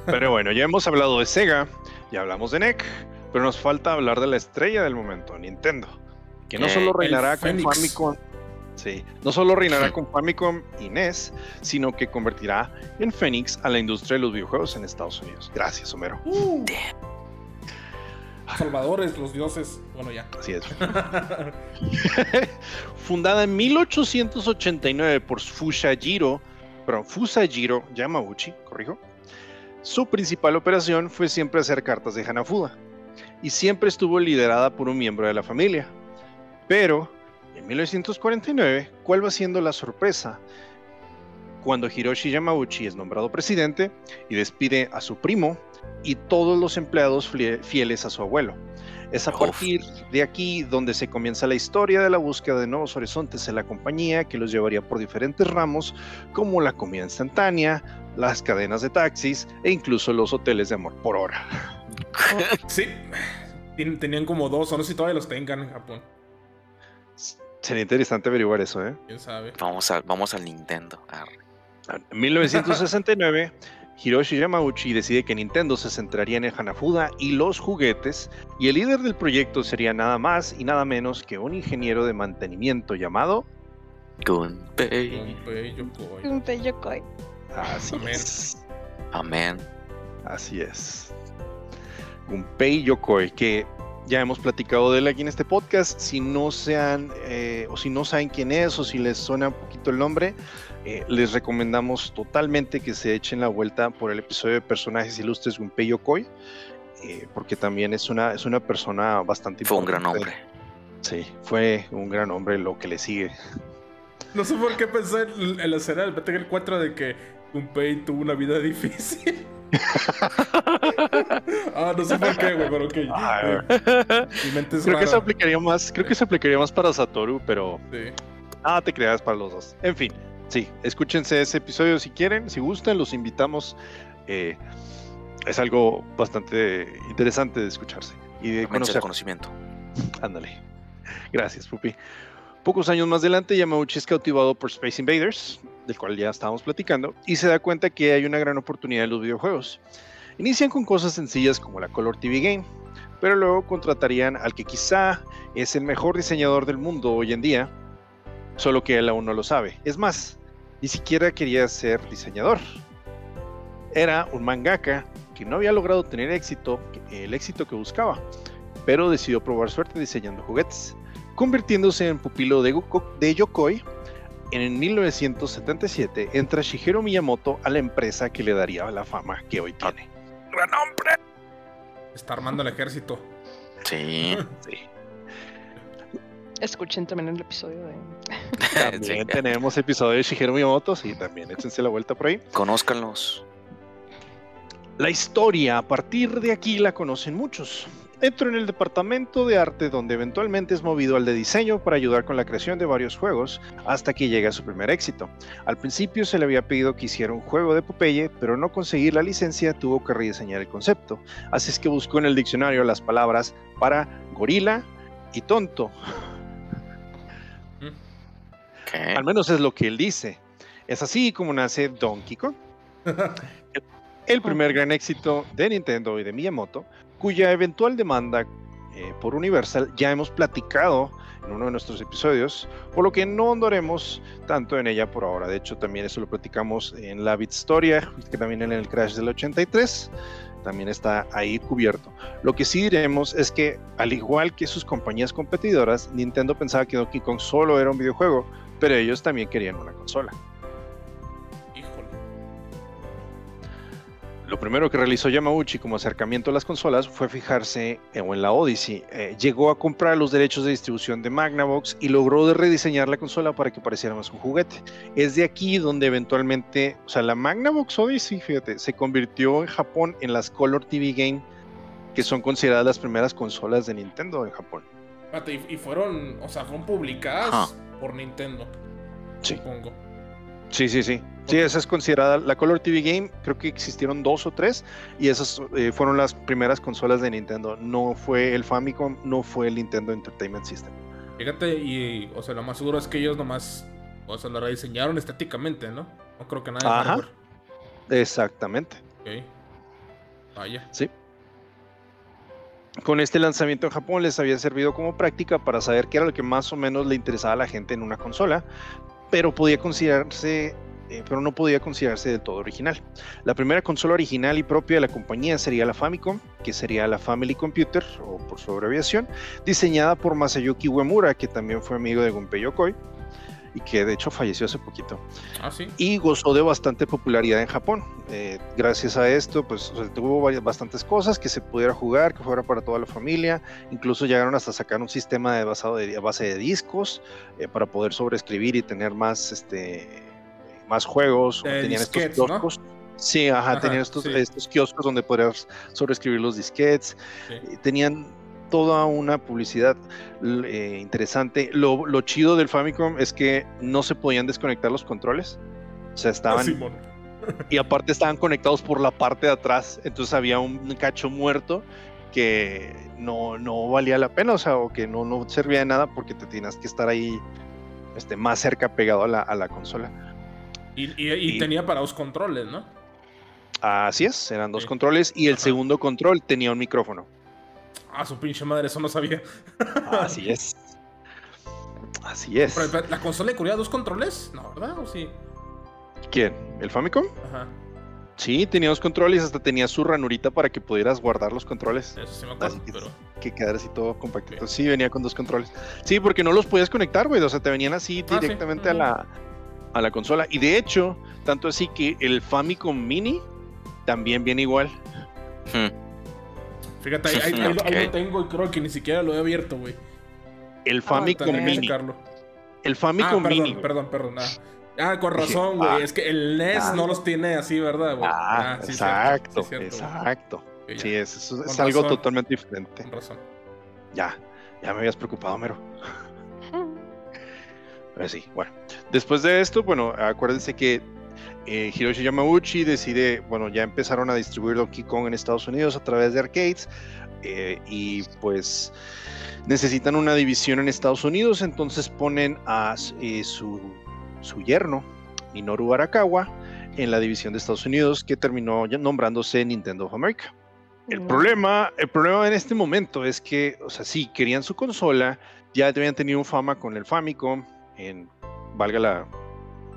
Pero bueno, ya hemos hablado de Sega, ya hablamos de NEC, pero nos falta hablar de la estrella del momento, Nintendo, que no Eh, solo reinará con Fénix. Famicom, sí, no solo reinará con Famicom y NES, sino que convertirá en Fénix a la industria de los videojuegos en Estados Unidos. Gracias, Homero. Uh. Salvadores, los dioses. Bueno, ya. Así es. Fundada en 1889 por Fusajiro, Fusajiro Yamauchi, corrijo. Su principal operación fue siempre hacer cartas de Hanafuda y siempre estuvo liderada por un miembro de la familia. Pero en 1949, ¿cuál va siendo la sorpresa? Cuando Hiroshi Yamauchi es nombrado presidente y despide a su primo y todos los empleados fieles a su abuelo. Es a partir de aquí donde se comienza la historia de la búsqueda de nuevos horizontes en la compañía que los llevaría por diferentes ramos como la comida instantánea, las cadenas de taxis e incluso los hoteles de amor por hora. Sí. Tenían como dos, o no sé si todavía los tengan en Japón. Sería interesante averiguar eso, ¿eh? Quién sabe. Vamos, a, vamos al Nintendo. Arre. En 1969, Hiroshi Yamauchi decide que Nintendo se centraría en el Hanafuda y los juguetes, y el líder del proyecto sería nada más y nada menos que un ingeniero de mantenimiento llamado Gunpei. Gunpei Yokoi. Un bello koi. Así Amén. es. Amén. Así es. Gunpei Yokoi, que ya hemos platicado de él aquí en este podcast. Si no sean eh, o si no saben quién es o si les suena un poquito el nombre, eh, les recomendamos totalmente que se echen la vuelta por el episodio de personajes ilustres Gunpei Yokoi, eh, porque también es una, es una persona bastante Fue un gran hombre. Sí, fue un gran hombre lo que le sigue. No sé por qué pensé en, la escena del Gear 4 de que Gunpei tuvo una vida difícil. ah, no sé por qué, güey, pero ok. Mi mente es Creo que se aplicaría más, creo que se aplicaría más para Satoru, pero Sí. Ah, te creas para los dos. En fin, sí, escúchense ese episodio si quieren, si gustan, los invitamos. Eh, es algo bastante interesante de escucharse y de conocer. el conocimiento. Ándale. Gracias, Pupi. Pocos años más adelante, Yamauchi es cautivado por Space Invaders, del cual ya estábamos platicando, y se da cuenta que hay una gran oportunidad en los videojuegos. Inician con cosas sencillas como la Color TV Game, pero luego contratarían al que quizá es el mejor diseñador del mundo hoy en día, solo que él aún no lo sabe. Es más, ni siquiera quería ser diseñador. Era un mangaka que no había logrado tener éxito, el éxito que buscaba, pero decidió probar suerte diseñando juguetes, convirtiéndose en pupilo de, de Yokoi. En 1977 entra Shigeru Miyamoto a la empresa que le daría la fama que hoy tiene. ¡Gran hombre! Está armando el ejército. Sí. Sí. Escuchen también el episodio de. También Sí. tenemos episodio de Shigeru Miyamoto, sí, también échense la vuelta por ahí. Conózcanlos. La historia a partir de aquí la conocen muchos. Entro en el departamento de arte donde eventualmente es movido al de diseño para ayudar con la creación de varios juegos hasta que llega a su primer éxito. Al principio se le había pedido que hiciera un juego de Popeye, pero no conseguir la licencia tuvo que rediseñar el concepto. Así es que buscó en el diccionario las palabras para gorila y tonto. Al menos es lo que él dice. Es así como nace Donkey Kong. El primer gran éxito de Nintendo y de Miyamoto, cuya eventual demanda eh, por Universal ya hemos platicado en uno de nuestros episodios, por lo que no andaremos tanto en ella por ahora. De hecho, también eso lo platicamos en la Bitstoria, que también en el Crash del 83, también está ahí cubierto. Lo que sí diremos es que, al igual que sus compañías competidoras, Nintendo pensaba que Donkey Kong solo era un videojuego, pero ellos también querían una consola. Híjole. Lo primero que realizó Yamauchi como acercamiento a las consolas fue fijarse en, la Odyssey. Eh, llegó a comprar los derechos de distribución de Magnavox y logró rediseñar la consola para que pareciera más un juguete. Es de aquí donde eventualmente, o sea, la Magnavox Odyssey, fíjate, se convirtió en Japón en las Color TV Game, que son consideradas las primeras consolas de Nintendo en Japón. Y, fueron, o sea, fueron publicadas. Por Nintendo. Sí. Supongo. Sí, sí, sí. Sí, esa es considerada la Color TV Game. Creo que existieron dos o tres y esas eh, fueron las primeras consolas de Nintendo. No fue el Famicom, no fue el Nintendo Entertainment System. Fíjate, y, o sea, lo más seguro es que ellos nomás, o sea, lo rediseñaron estéticamente, ¿no? No creo que nada de Ajá. Exactamente. Ok. Vaya. Con este lanzamiento en Japón les había servido como práctica para saber qué era lo que más o menos le interesaba a la gente en una consola, pero podía considerarse, eh, pero no podía considerarse del todo original. La primera consola original y propia de la compañía sería la Famicom, que sería la Family Computer, o por su abreviación, diseñada por Masayuki Uemura, que también fue amigo de Gunpei Yokoi, y que de hecho falleció hace poquito Ah, sí. y gozó de bastante popularidad en Japón. Eh, gracias a esto, pues tuvo varias- bastantes cosas que se pudiera jugar, que fuera para toda la familia. Incluso llegaron hasta sacar un sistema de basado de a base de discos eh, para poder sobreescribir y tener más, este, más juegos. Tenían estos ¿no? kioscos. Sí, ajá, Ajá, tenían estos, sí. estos kioscos donde podrías sobreescribir los. Sí. Eh, Tenían toda una publicidad eh, interesante. Lo, lo chido del Famicom es que no se podían desconectar los controles. O sea, Ah, estaban y aparte estaban conectados por la parte de atrás, entonces había un cacho muerto que no, no valía la pena, o sea, o que no, no servía de nada porque te tenías que estar ahí este, más cerca pegado a la, a la consola. Y, y- y Y- tenía para dos controles, ¿no? Así es, eran dos Sí. controles y el Ajá. segundo control tenía un micrófono. Ah, su pinche madre, eso no sabía. Así es. Así es. Pero, ¿La consola incluía dos controles? No, ¿verdad? ¿O sí? ¿Quién? ¿El Famicom? Ajá. Sí, tenía dos controles, hasta tenía su ranurita para que pudieras guardar los controles. Eso sí me acuerdo, Así que- pero. Que quedara así todo compactito. Sí, venía con dos controles. Sí, porque no los podías conectar, güey. O sea, te venían así Ah, sí. directamente a la a la consola. Y de hecho, tanto así que el Famicom Mini también viene igual. Hmm. Fíjate, ahí, ahí- ahí lo- ahí lo Ok. tengo y creo que ni siquiera lo he abierto, güey. El Famicom Tendría que Mini. checarlo. El Ah, Famicom perdón, Mini. perdón, perdón. Ah, Ah, con razón, güey. ah, es que el NES ah. no los tiene así, ¿verdad, güey? Ah, sí, exacto, cierto, sí, cierto, exacto. Sí, es, es- algo razón. totalmente diferente. Con razón. Ya, ya me habías preocupado, Mero. Pero sí, bueno. Después de esto, bueno, acuérdense que eh, Hiroshi Yamauchi decide, bueno, ya empezaron a distribuir Donkey Kong en Estados Unidos a través de arcades eh, y pues necesitan una división en Estados Unidos, entonces ponen a eh, su, su yerno, Minoru Arakawa, en la división de Estados Unidos que terminó nombrándose Nintendo of America. El No. problema, el problema en este momento es que, o sea, sí, querían su consola, ya habían tenido fama con el Famicom, en, valga la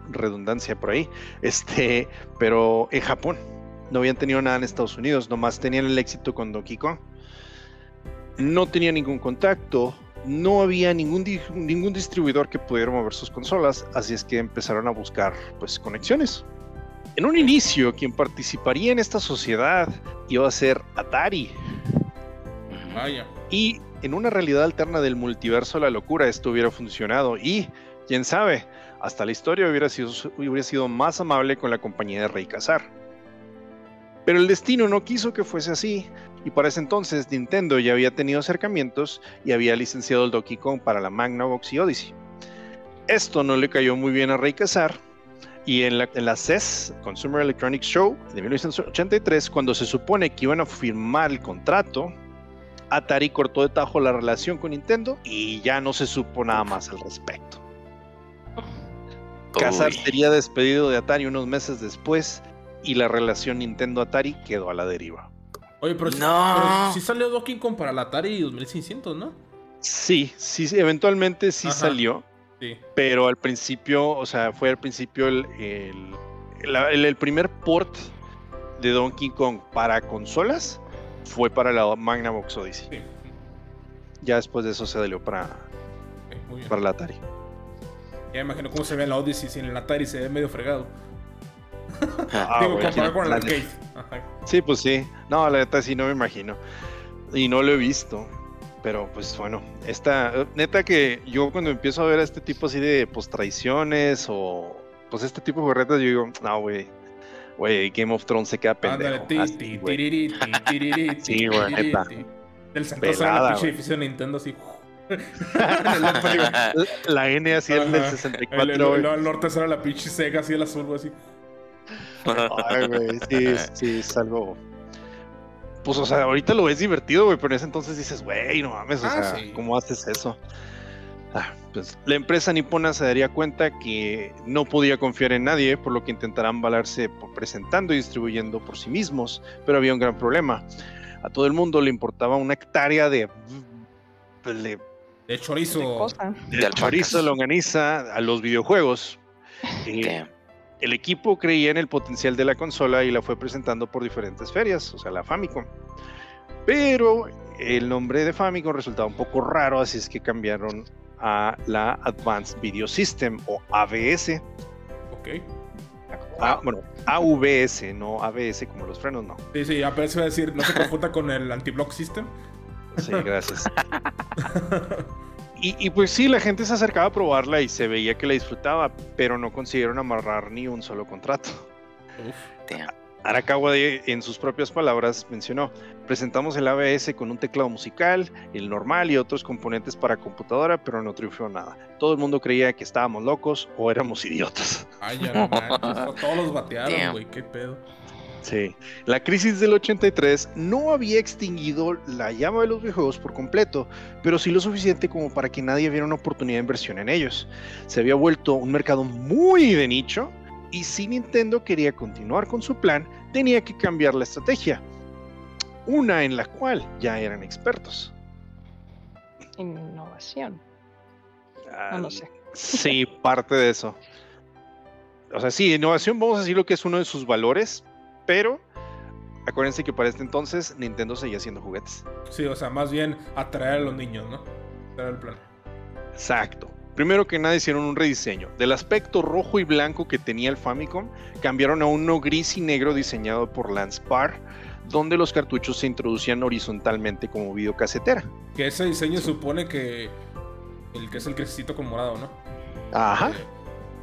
redundancia por ahí, este, pero en Japón no habían tenido nada en Estados Unidos, nomás tenían el éxito con Donkey Kong. No tenía ningún contacto, no había ningún, di- ningún distribuidor que pudiera mover sus consolas, así es que empezaron a buscar pues conexiones. En un inicio, quien participaría en esta sociedad iba a ser Atari. Vaya. Y en una realidad alterna del multiverso de la locura esto hubiera funcionado y, quién sabe, hasta la historia hubiera sido, más amable con la compañía de Rey Kazar. Pero el destino no quiso que fuese así, y para ese entonces Nintendo ya había tenido acercamientos y había licenciado el Donkey Kong para la Magnavox y Odyssey. Esto no le cayó muy bien a Rey Kazar, y en la, en la CES, Consumer Electronics Show, de 1983, cuando se supone que iban a firmar el contrato, Atari cortó de tajo la relación con Nintendo y ya no se supo nada más al respecto. Kazar sería despedido de Atari unos meses después y la relación Nintendo-Atari quedó a la deriva. Oye, pero, sí- No. pero sí salió Donkey Kong para la Atari 2600, ¿no? Sí, sí, eventualmente sí Ajá. salió, Sí. pero al principio, o sea, fue al principio el, el, la- el- el primer port de Donkey Kong para consolas fue para la Magnavox Odyssey. Sí. Ya después de eso se salió para, Ok, muy bien. para la Atari. Ya me imagino cómo se ve en la Odyssey si en el Atari se ve medio fregado. Ah, Digo, güey, comparado con el arcade. Ajá. Sí, pues sí. No, la neta sí no me imagino. Y no lo he visto. Pero pues bueno, esta neta que yo cuando empiezo a ver a este tipo así de pues traiciones o pues este tipo de retas, yo digo, no, güey, güey, Game of Thrones se queda pendejo. Sí, güey, neta. Del Pelada, el pinche edificio de Nintendo así. La, la N así el del Ajá. 64, El- el- el- al norte será la pinche Sega así el azul, así. Ay, güey, sí, sí, es algo. Pues, o sea, ahorita lo ves divertido, güey, pero en ese entonces dices, güey, no mames, o Ah, sea, sí. ¿cómo haces eso? Ah, pues la empresa nipona se daría cuenta que no podía confiar en nadie, por lo que intentarán valerse por presentando y distribuyendo por sí mismos, pero había un gran problema. A todo el mundo le importaba una hectárea de, de, De chorizo. de De alpacas. chorizo longaniza a los videojuegos. Eh, el equipo creía en el potencial de la consola y la fue presentando por diferentes ferias, o sea, la Famicom. Pero el nombre de Famicom resultaba un poco raro, así es que cambiaron a la Advanced Video System o AVS. Ok. Ah, bueno, AVS, no ABS como los frenos, no. Sí, sí, apenas iba a decir, no se confunda con el anti-block system. Sí, gracias. Y, y pues sí, la gente se acercaba a probarla y se veía que la disfrutaba, pero no consiguieron amarrar ni un solo contrato. Uf. Arakawa, en sus propias palabras, mencionó, presentamos el ABS con un teclado musical, el normal y otros componentes para computadora, pero no triunfó nada. Todo el mundo creía que estábamos locos o éramos idiotas. Ay, ya no manches. Todos los batearon, güey, qué pedo. Sí. La crisis del 83 no había extinguido la llama de los videojuegos por completo, pero sí lo suficiente como para que nadie viera una oportunidad de inversión en ellos. Se había vuelto un mercado muy de nicho y si Nintendo quería continuar con su plan, tenía que cambiar la estrategia. Una en la cual ya eran expertos. Innovación. Ah, No lo sé. Sí, parte de eso. O sea, sí, innovación, vamos a decir lo que es uno de sus valores, pero acuérdense que para este entonces Nintendo seguía haciendo juguetes. Sí, o sea, más bien atraer a los niños, ¿no? Era el plan. Exacto. Primero que nada hicieron un rediseño. Del aspecto rojo y blanco que tenía el Famicom, cambiaron a uno gris y negro diseñado por Lance Parr, donde los cartuchos se introducían horizontalmente como videocasetera. Que ese diseño supone que el que es el grisito con morado, ¿no? Ajá. Eh,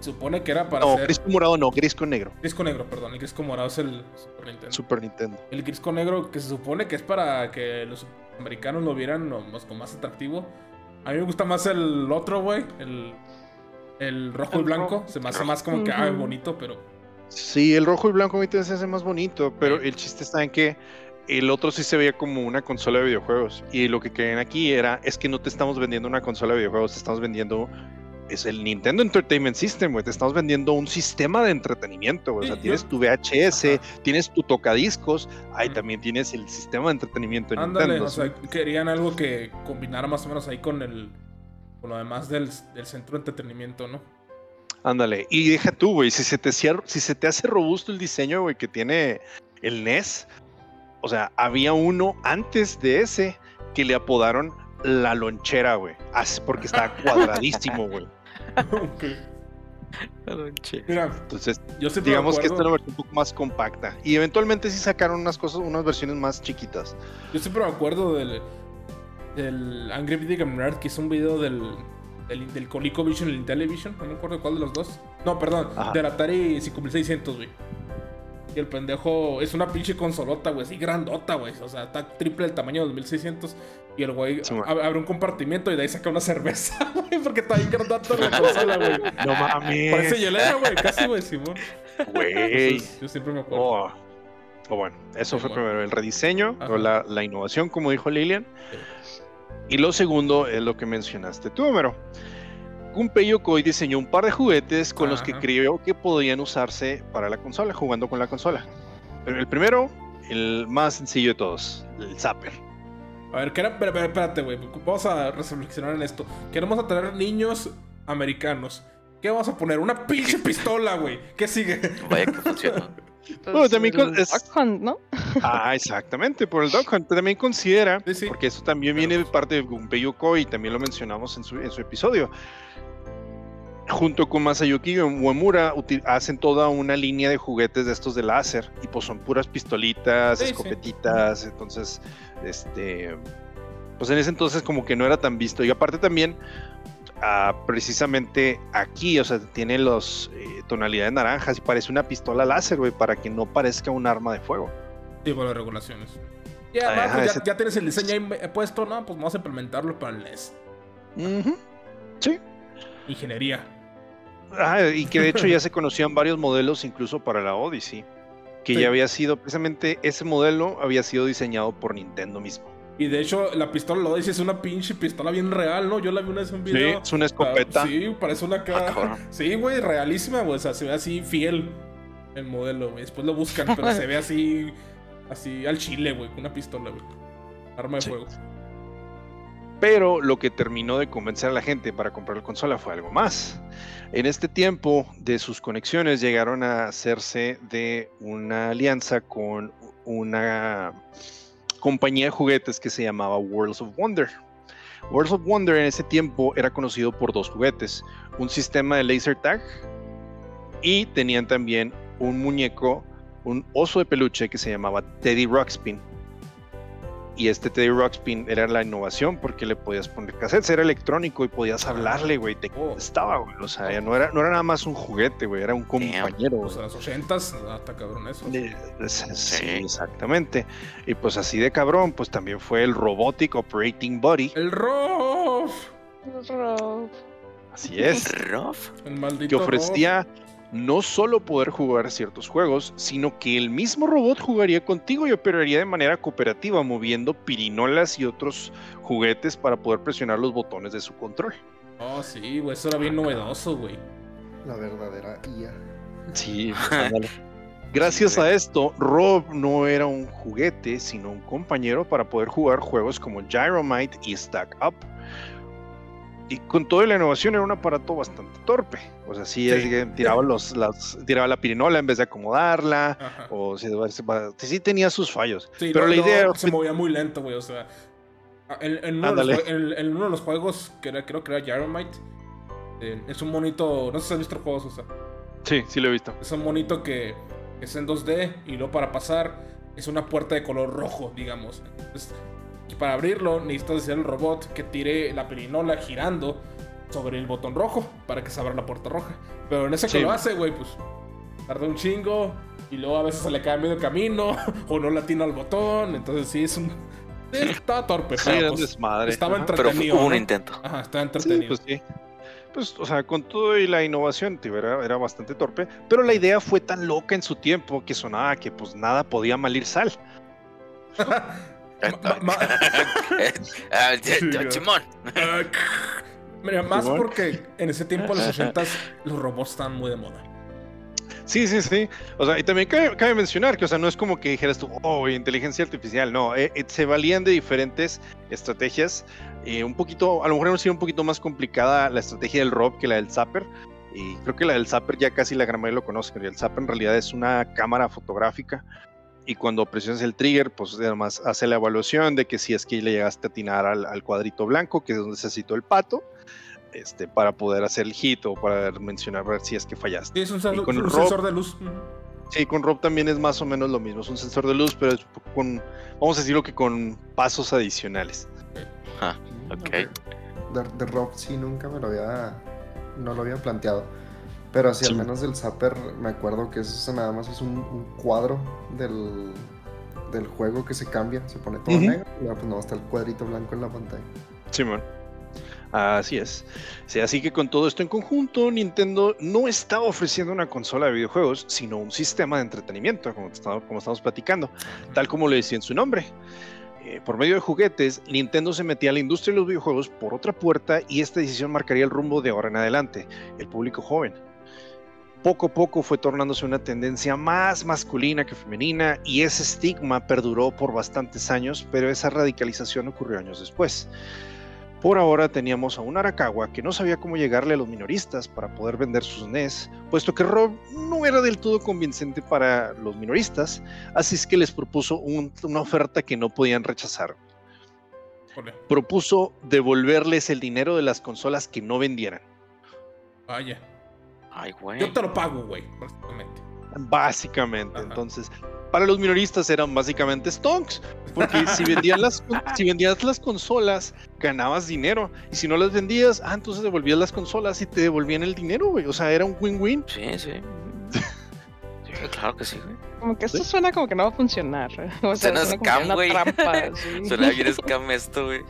supone que era para No, hacer gris con morado no, gris con negro. gris con negro, perdón, el gris con morado es el Super Nintendo. Super Nintendo. El gris con negro que se supone que es para que los americanos lo vieran no, más, con más atractivo. A mí me gusta más el otro, güey, el, el rojo y El blanco. rojo. Se me hace más como que, ah, bonito, pero Sí, el rojo y blanco a mí también se hace más bonito, pero Sí. el chiste está en que el otro sí se veía como una consola de videojuegos. Y lo que querían aquí era, es que no te estamos vendiendo una consola de videojuegos, te estamos vendiendo, es el Nintendo Entertainment System, güey, te estamos vendiendo un sistema de entretenimiento, güey. O sea, tienes tu VHS, Ajá. tienes tu tocadiscos, ahí Ujú. también tienes el sistema de entretenimiento de ándale, Nintendo. o sea, querían algo que combinara más o menos ahí con el con lo demás del, del centro de entretenimiento, ¿no? Ándale, y deja tú, güey, si se te cierra- si se te hace robusto el diseño, güey, que tiene el NES, o sea, había uno antes de ese que le apodaron la lonchera, güey, porque estaba cuadradísimo, güey. Ok. Mira, Entonces, yo digamos que esta es una versión un poco más compacta. Y eventualmente sí sacaron unas cosas, unas versiones más chiquitas. yo siempre me acuerdo del, del Angry Video Game Nerd que hizo un video del, del, del ColecoVision y el Intellivision, no me acuerdo cuál de los dos. No, perdón, Ajá. del Atari 5600, güey. El pendejo es una pinche consolota, güey, así grandota, güey. O sea, está triple el tamaño del 1600. Y el güey Sí, abre un compartimiento y de ahí saca una cerveza, güey, porque está bien grandota la consola, güey. No mames. Parece hielera, güey, casi, güey, Simón. Güey. Yo siempre me acuerdo. Oh. Oh, bueno, eso Sí, fue bueno. primero el rediseño, o la, la innovación, como dijo Lilian. Y lo segundo es lo que mencionaste tú, Homero. Gunpei Yokoi diseñó un par de juguetes con los que creyó que podían usarse para la consola, jugando con la consola. Pero el primero, el más sencillo de todos, el Zapper. A ver, ¿qué era? Espérate, güey. Vamos a reflexionar en esto. Queremos atraer niños americanos. ¿Qué vamos a poner? Una pinche pistola, güey. ¿Qué sigue? Vaya que funcionó. Bueno, también el es- Duck Hunt, ¿no? Ah, exactamente, por el Dog Hunt. Pero También considera, Sí, sí. porque eso también viene de pues- parte de Gunpei Yokoi, y también lo mencionamos en su, en su episodio. Junto con Masayuki Uemura uti- hacen toda una línea de juguetes de estos de láser y pues son puras pistolitas, Sí, sí. escopetitas, entonces este pues en ese entonces como que no era tan visto y aparte también precisamente aquí, o sea, tiene los eh, tonalidades naranjas y parece una pistola láser, güey, para que no parezca un arma de fuego. Sí, por las regulaciones. Ajá, pues ya, ese- ya tienes el diseño ahí puesto, ¿no? Pues vamos a implementarlo para el NES. Ujú. Ingeniería. Ah, y que de hecho ya se conocían varios modelos incluso para la Odyssey, que Sí. ya había sido, precisamente ese modelo había sido diseñado por Nintendo mismo. Y de hecho, la pistola, lo dices, es una pinche pistola bien real, ¿no? Yo la vi una vez en un Sí, video. es una escopeta. Ah, sí, parece una Ah, cara. Sí, güey, realísima, güey. O sea, se ve así fiel el modelo, güey. Después lo buscan, pero se ve así. Así al chile, güey, con una pistola, güey. Arma de Sí. fuego. Pero lo que terminó de convencer a la gente para comprar la consola fue algo más. En este tiempo de sus conexiones llegaron a hacerse de una alianza con una compañía de juguetes que se llamaba Worlds of Wonder. Worlds of Wonder en ese tiempo era conocido por dos juguetes, un sistema de laser tag y tenían también un muñeco, un oso de peluche que se llamaba Teddy Ruxpin. Y este Teddy Ruxpin era la innovación porque le podías poner cassettes, era electrónico y podías hablarle, güey, te Oh. contestaba, güey. O sea, ya no era, no era nada más un juguete, güey, era un compañero. O sea, las 80s, hasta cabrón eso. Es- es- Sí, Sí. exactamente. Y pues así de cabrón, pues también fue el Robotic Operating Body. El ROF. Rob. Así es. Rof. El maldito que ofrecía no solo poder jugar ciertos juegos, sino que el mismo robot jugaría contigo y operaría de manera cooperativa, moviendo pirinolas y otros juguetes para poder presionar los botones de su control. Oh, sí, güey, eso era bien novedoso, güey. La verdadera IA. Sí, Gracias a esto, Rob no era un juguete, sino un compañero para poder jugar juegos como Gyromite y Stack Up. Y con toda la innovación era un aparato bastante torpe. O sea, sí, Sí. es que tiraba, los, las, tiraba la pirinola en vez de acomodarla. Ajá. O sí, sí, tenía sus fallos. Sí, pero no, la no, idea se movía muy lento, güey. O sea, en, en uno, de los, jue- en- en uno de los juegos, que era- creo que era Gyromite, eh, es un monito. No sé si has visto los juegos, o sea, Sí, sí lo he visto. es un monito que es en 2D y luego para pasar es una puerta de color rojo, digamos. Entonces, para abrirlo, necesitas decir al robot que tire la perinola girando sobre el botón rojo para que se abra la puerta roja. Pero en ese que Sí. lo hace, güey, pues tarda un chingo y luego a veces se le cae medio camino o no le atina al botón. Entonces, sí, es un. sí, Estaba torpe, Sí, pero, pues, desmadre. estaba Ajá. Pero fue- entretenido. hubo un ¿no? intento. Ajá, estaba Sí, entretenido. pues sí. Pues, o sea, con todo y la innovación, tío, era, era bastante torpe, pero la idea fue tan loca en su tiempo que sonaba que pues nada podía malir sal. Ah. Ah, Mira, más Simón. porque en ese tiempo, en los 80 los robots estaban muy de moda. Sí, sí, sí. O sea, y también cabe, cabe mencionar que, o sea, no es como que dijeras tú, oh, inteligencia artificial, no, eh, eh, se valían de diferentes estrategias. eh, un poquito, a lo mejor ha sido un poquito más complicada la estrategia del Rob que la del Zapper. Y creo que la del Zapper ya casi la gran mayoría lo conoce, pero el Zapper en realidad es una cámara fotográfica. Y cuando presionas el trigger, pues además hace la evaluación de que si es que le llegaste a atinar al, al cuadrito blanco, que es donde se citó el pato, este, para poder hacer el hit o para mencionar ver si es que fallaste. Sí, es un, sensor- con un rob- sensor de luz. Sí, con Rob también es más o menos lo mismo. Es un sensor de luz, pero es con, vamos a decirlo que con pasos adicionales. Ok. De, de Rob sí nunca me lo había. No lo había planteado. Pero sí, Sí. al menos del Zapper me acuerdo que eso nada más es un, un cuadro del, del juego que se cambia. Se pone todo negro y pues no, está el cuadrito blanco en la pantalla. Simón. Así es. Sí, así que con todo esto en conjunto, Nintendo no estaba ofreciendo una consola de videojuegos, sino un sistema de entretenimiento, como, como estamos platicando, tal como le decía en su nombre. Eh, por medio de juguetes, Nintendo se metía a la industria de los videojuegos por otra puerta y esta decisión marcaría el rumbo de ahora en adelante, el público joven. Poco a poco fue tornándose una tendencia más masculina que femenina y ese estigma perduró por bastantes años, pero esa radicalización ocurrió años después. Por ahora teníamos a un Arakawa que no sabía cómo llegarle a los minoristas para poder vender sus NES, puesto que Rob no era del todo convincente para los minoristas, así es que les propuso un- una oferta que no podían rechazar. Propuso devolverles el dinero de las consolas que no vendieran. vaya. Ay, güey. Yo te lo pago, güey. Básicamente, Ajá. entonces, para los minoristas eran básicamente stonks, porque si vendían las, si vendías las consolas, ganabas dinero, y si no las vendías, ah, entonces devolvías las consolas y te devolvían el dinero, güey, o sea, era un win-win. Sí, sí. Sí, claro que sí, güey. Como que esto Sí. suena como que no va a funcionar. O sea, Suena suena scam, güey. Suena bien scam esto, güey.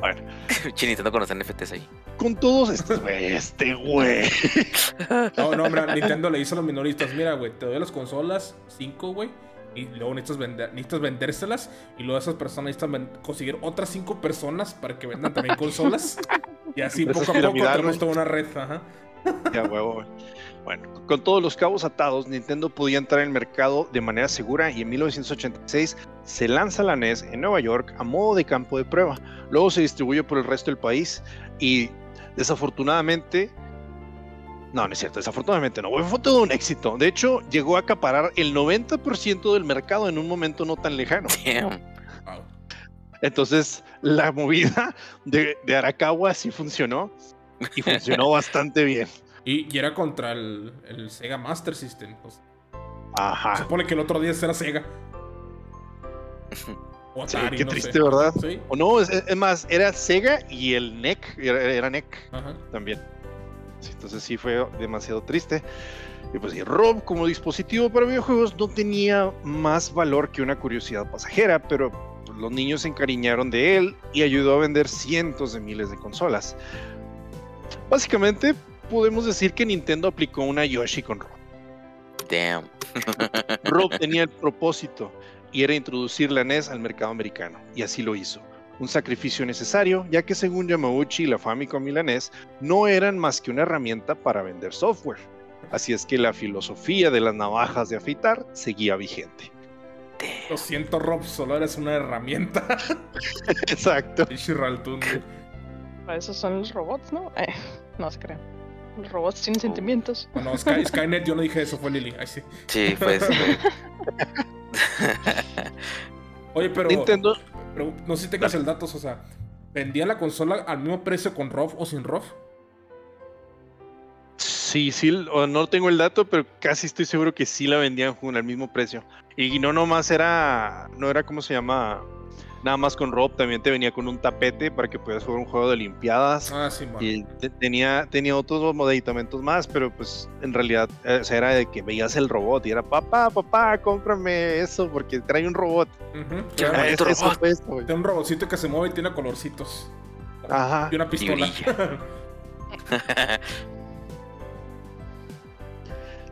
Bueno. Chinitando con los NFTs ahí. Con todos estos, güey, este güey. No, no, mira, Nintendo le dice a los minoristas, mira, güey, te doy las consolas, 5, güey, y luego necesitas, vender, necesitas vendérselas, y luego esas personas necesitan conseguir otras 5 personas para que vendan también consolas, y así poco a poco tenemos toda una red, ajá. Ya, huevo, güey. Bueno, con todos los cabos atados, Nintendo podía entrar en el mercado de manera segura y en 1986 se lanza la NES en Nueva York a modo de campo de prueba. Luego se distribuye por el resto del país y desafortunadamente... No, no es cierto, desafortunadamente no, fue todo un éxito. De hecho, llegó a acaparar el 90% del mercado en un momento no tan lejano. Damn. Entonces, la movida de, de Arakawa sí funcionó y funcionó bastante bien. Y, y era contra el, el Sega Master System. pues. Se Ajá. supone que el otro día era Sega. O Sí, qué no triste, sé. ¿verdad? Sí, O no, es, es más, era Sega y el NEC, era, era NEC ajá. también. Sí, entonces sí fue demasiado triste. Y pues sí, Rob como dispositivo para videojuegos no tenía más valor que una curiosidad pasajera, pero pues, los niños se encariñaron de él y ayudó a vender cientos de miles de consolas. Básicamente, podemos decir que Nintendo aplicó una Yoshi con Rob. Damn. Rob tenía el propósito y era introducir la NES al mercado americano, y así lo hizo. Un sacrificio necesario, ya que según Yamauchi, la Famicom y la NES no eran más que una herramienta para vender software. Así es que la filosofía de las navajas de afeitar seguía vigente. Lo siento, Rob, solo eres una herramienta. Exacto. Para eso son los robots, ¿no? Eh, no se crean. Los robots tienen sentimientos. No, no, Sky- Skynet, yo no dije eso, fue Lily. Ay, sí. Sí, pues. Oye, pero, Nintendo. pero no sé si tengas el dato, o sea, ¿vendían la consola al mismo precio con ROV o sin ROV? Sí, sí, o no tengo el dato, pero casi estoy seguro que sí la vendían con el mismo precio. Y no nomás era, no era como se llama, nada más con Rob, también te venía con un tapete para que pudieras jugar un juego de Olimpiadas. Ah, sí, man. Y te- tenía, tenía otros medicamentos más, pero pues en realidad eh, o sea, era de que veías el robot y era papá, papá, cómprame eso porque trae un robot. Tiene- Ah, Eso, eso robot. fue esto, güey. Tiene un robotcito que se mueve y tiene colorcitos. Ajá. Y una pistola.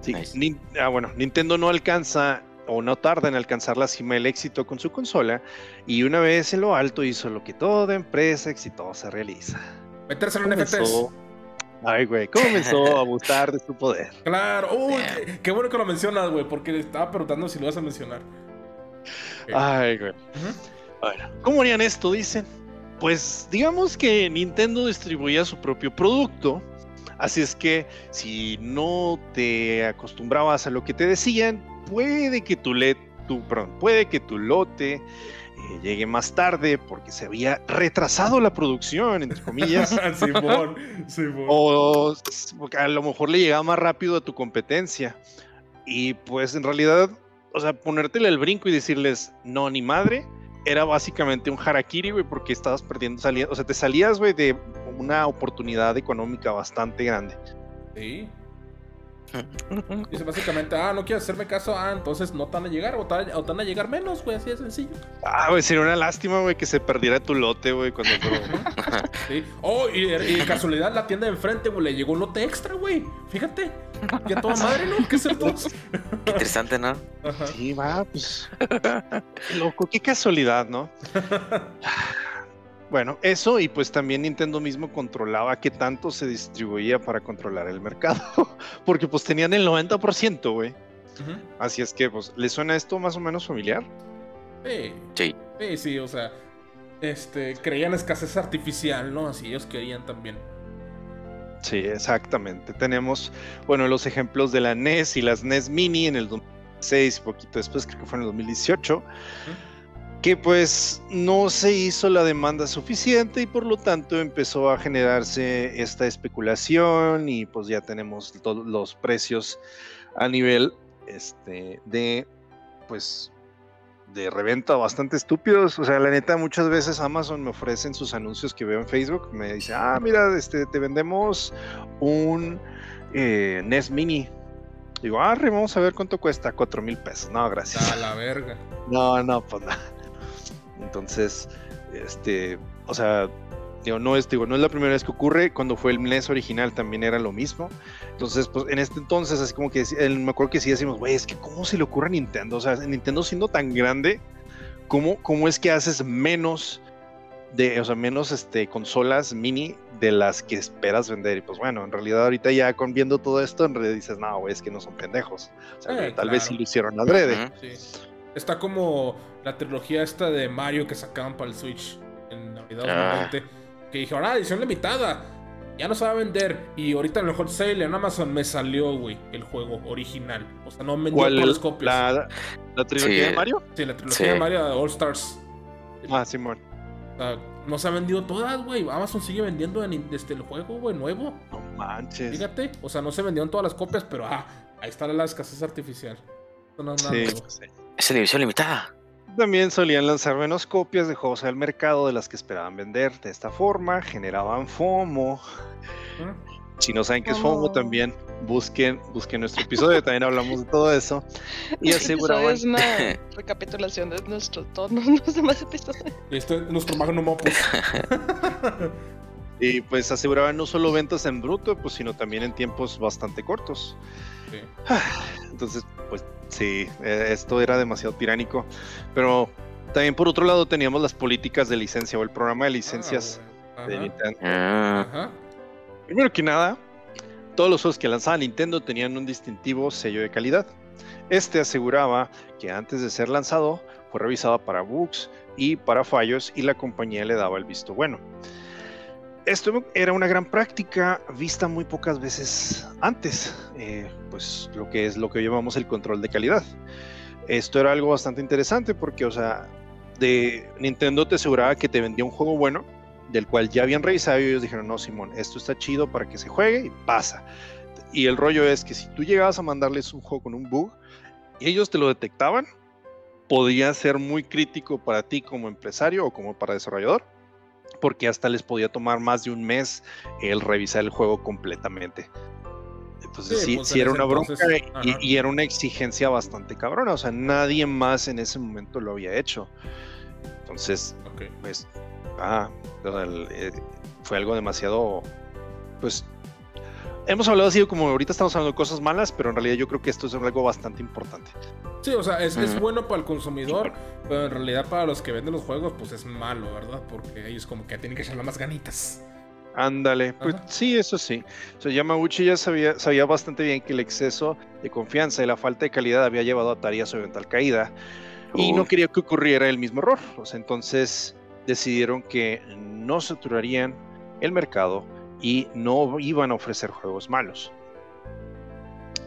Sí, Nice. Ah, bueno, Nintendo no alcanza o no tarda en alcanzar la cima del éxito con su consola y una vez en lo alto hizo lo que toda empresa exitosa realiza. Meterse en NFTs. Comenzó, ay güey, comenzó a abusar de su poder. Claro. Uy, qué, qué bueno que lo mencionas, güey, porque estaba preguntando si lo vas a mencionar. Ay güey. Bueno, ¿cómo harían esto? Dicen. Pues digamos que Nintendo distribuía su propio producto. Así es que si no te acostumbrabas a lo que te decían, puede que tu, le- tu, perdón, puede que tu lote eh, llegue más tarde porque se había retrasado la producción, entre comillas. Simón, Simón. o a lo mejor le llegaba más rápido a tu competencia. Y pues en realidad, o sea, ponértele el brinco y decirles, no, ni madre, era básicamente un harakiri, güey, porque estabas perdiendo salida. O sea, te salías, güey, de una oportunidad económica bastante grande. Sí. Dice básicamente, ah, no quieres hacerme caso, ah, entonces no te van a llegar o te, o te van a llegar menos, güey, así de sencillo. Ah, güey, sería una lástima, güey, que se perdiera tu lote, güey, cuando... Sí. Oh, y, casualidad la tienda de enfrente, güey, le llegó un lote extra, güey. Fíjate. Ya toda madre, ¿no? ¿Qué cerdos? Qué interesante, ¿no? Ajá. Sí, va, pues. Qué loco, qué casualidad, ¿no? Bueno, eso y pues también Nintendo mismo controlaba qué tanto se distribuía para controlar el mercado, porque pues tenían el 90%, güey. Ujú. Así es que, pues, ¿le suena esto más o menos familiar? Sí. Sí. Sí, sí, o sea, este, creían escasez artificial, ¿no? Así ellos querían también. Sí, exactamente. Tenemos, bueno, los ejemplos de la NES y las NES Mini en el 2006, poquito después, creo que fue en el 2018, que pues no se hizo la demanda suficiente y por lo tanto empezó a generarse esta especulación y pues ya tenemos todos los precios a nivel este, de, pues, de reventa bastante estúpidos. O sea, la neta, muchas veces Amazon me ofrecen sus anuncios que veo en Facebook. Me dice, ah, mira, este, te vendemos un eh, NES Mini. Digo, ah, vamos a ver cuánto cuesta. Cuatro mil pesos. No, gracias. A la verga. No, no, pues no. Entonces, este, o sea, digo, no es, digo, no es la primera vez que ocurre. Cuando fue el NES original también era lo mismo. Entonces, pues en este entonces, así como que me acuerdo que sí decimos, güey, es que cómo se le ocurre a Nintendo. O sea, Nintendo siendo tan grande, ¿cómo, cómo es que haces menos de, o sea, menos este, consolas mini de las que esperas vender? Y pues bueno, en realidad ahorita ya con viendo todo esto, en realidad dices, no, güey, es que no son pendejos. O sea, Eh, tal vez sí lo hicieron adrede. Ujú. Sí. Está como la trilogía esta de Mario que sacaban para el Switch en Navidad Ah. 2020. Que dijeron, ah, edición limitada. Ya no se va a vender. Y ahorita en el hot sale en Amazon me salió, güey, el juego original. O sea, no vendió ¿Cuál? todas las copias. ¿La, la trilogía Sí. de Mario? Sí, la trilogía Sí. de Mario de All Stars. Ah, Simón. O sea, no se ha vendido todas, güey. Amazon sigue vendiendo en, desde el juego, güey, nuevo. No manches. Fíjate. O sea, no se vendieron todas las copias, pero ah, ahí está la escasez artificial. No Sí. Es edición limitada. También solían lanzar menos copias de juegos al mercado de las que esperaban vender. De esta forma, generaban FOMO. ¿Mm? Si no saben qué es FOMO. También busquen, busquen nuestro episodio. También hablamos de todo eso. Y aseguraban. es una recapitulación de nuestro, todos los demás episodios. Este es nuestro magnum opus. Y pues aseguraban no solo ventas en bruto, pues sino también en tiempos bastante cortos. Sí. Entonces, pues sí, eh, esto era demasiado tiránico. Pero también por otro lado teníamos las políticas de licencia o el programa de licencias Ah, de. Nintendo. Ah. Ajá. Primero que nada, todos los juegos que lanzaba Nintendo tenían un distintivo sello de calidad. Este aseguraba que antes de ser lanzado fue revisado para bugs y para fallos y la compañía le daba el visto bueno. Esto era una gran práctica vista muy pocas veces antes, eh, pues lo que es lo que llamamos el control de calidad. Esto era algo bastante interesante porque, o sea, de Nintendo te aseguraba que te vendía un juego bueno, del cual ya habían revisado y ellos dijeron, no, Simón, esto está chido para que se juegue y pasa. Y el rollo es que si tú llegabas a mandarles un juego con un bug y ellos te lo detectaban, podía ser muy crítico para ti como empresario o como para desarrollador, porque hasta les podía tomar más de un mes el revisar el juego completamente. Entonces sí, sí, pues, era una bronca y, era una exigencia bastante cabrona. O sea, nadie más en ese momento lo había hecho. Entonces, pues, ah, eh, fue algo demasiado, pues, hemos hablado así como ahorita estamos hablando de cosas malas, pero en realidad yo creo que esto es algo bastante importante. Sí, o sea, es, es bueno para el consumidor, pero en realidad para los que venden los juegos, pues es malo, ¿verdad? Porque ellos como que tienen que echarle más ganitas. Ándale, pues sí, eso sí. O sea, Yamauchi ya sabía, sabía bastante bien que el exceso de confianza y la falta de calidad había llevado a Atari a su eventual caída y no quería que ocurriera el mismo error. O sea, entonces decidieron que no saturarían el mercado y no iban a ofrecer juegos malos.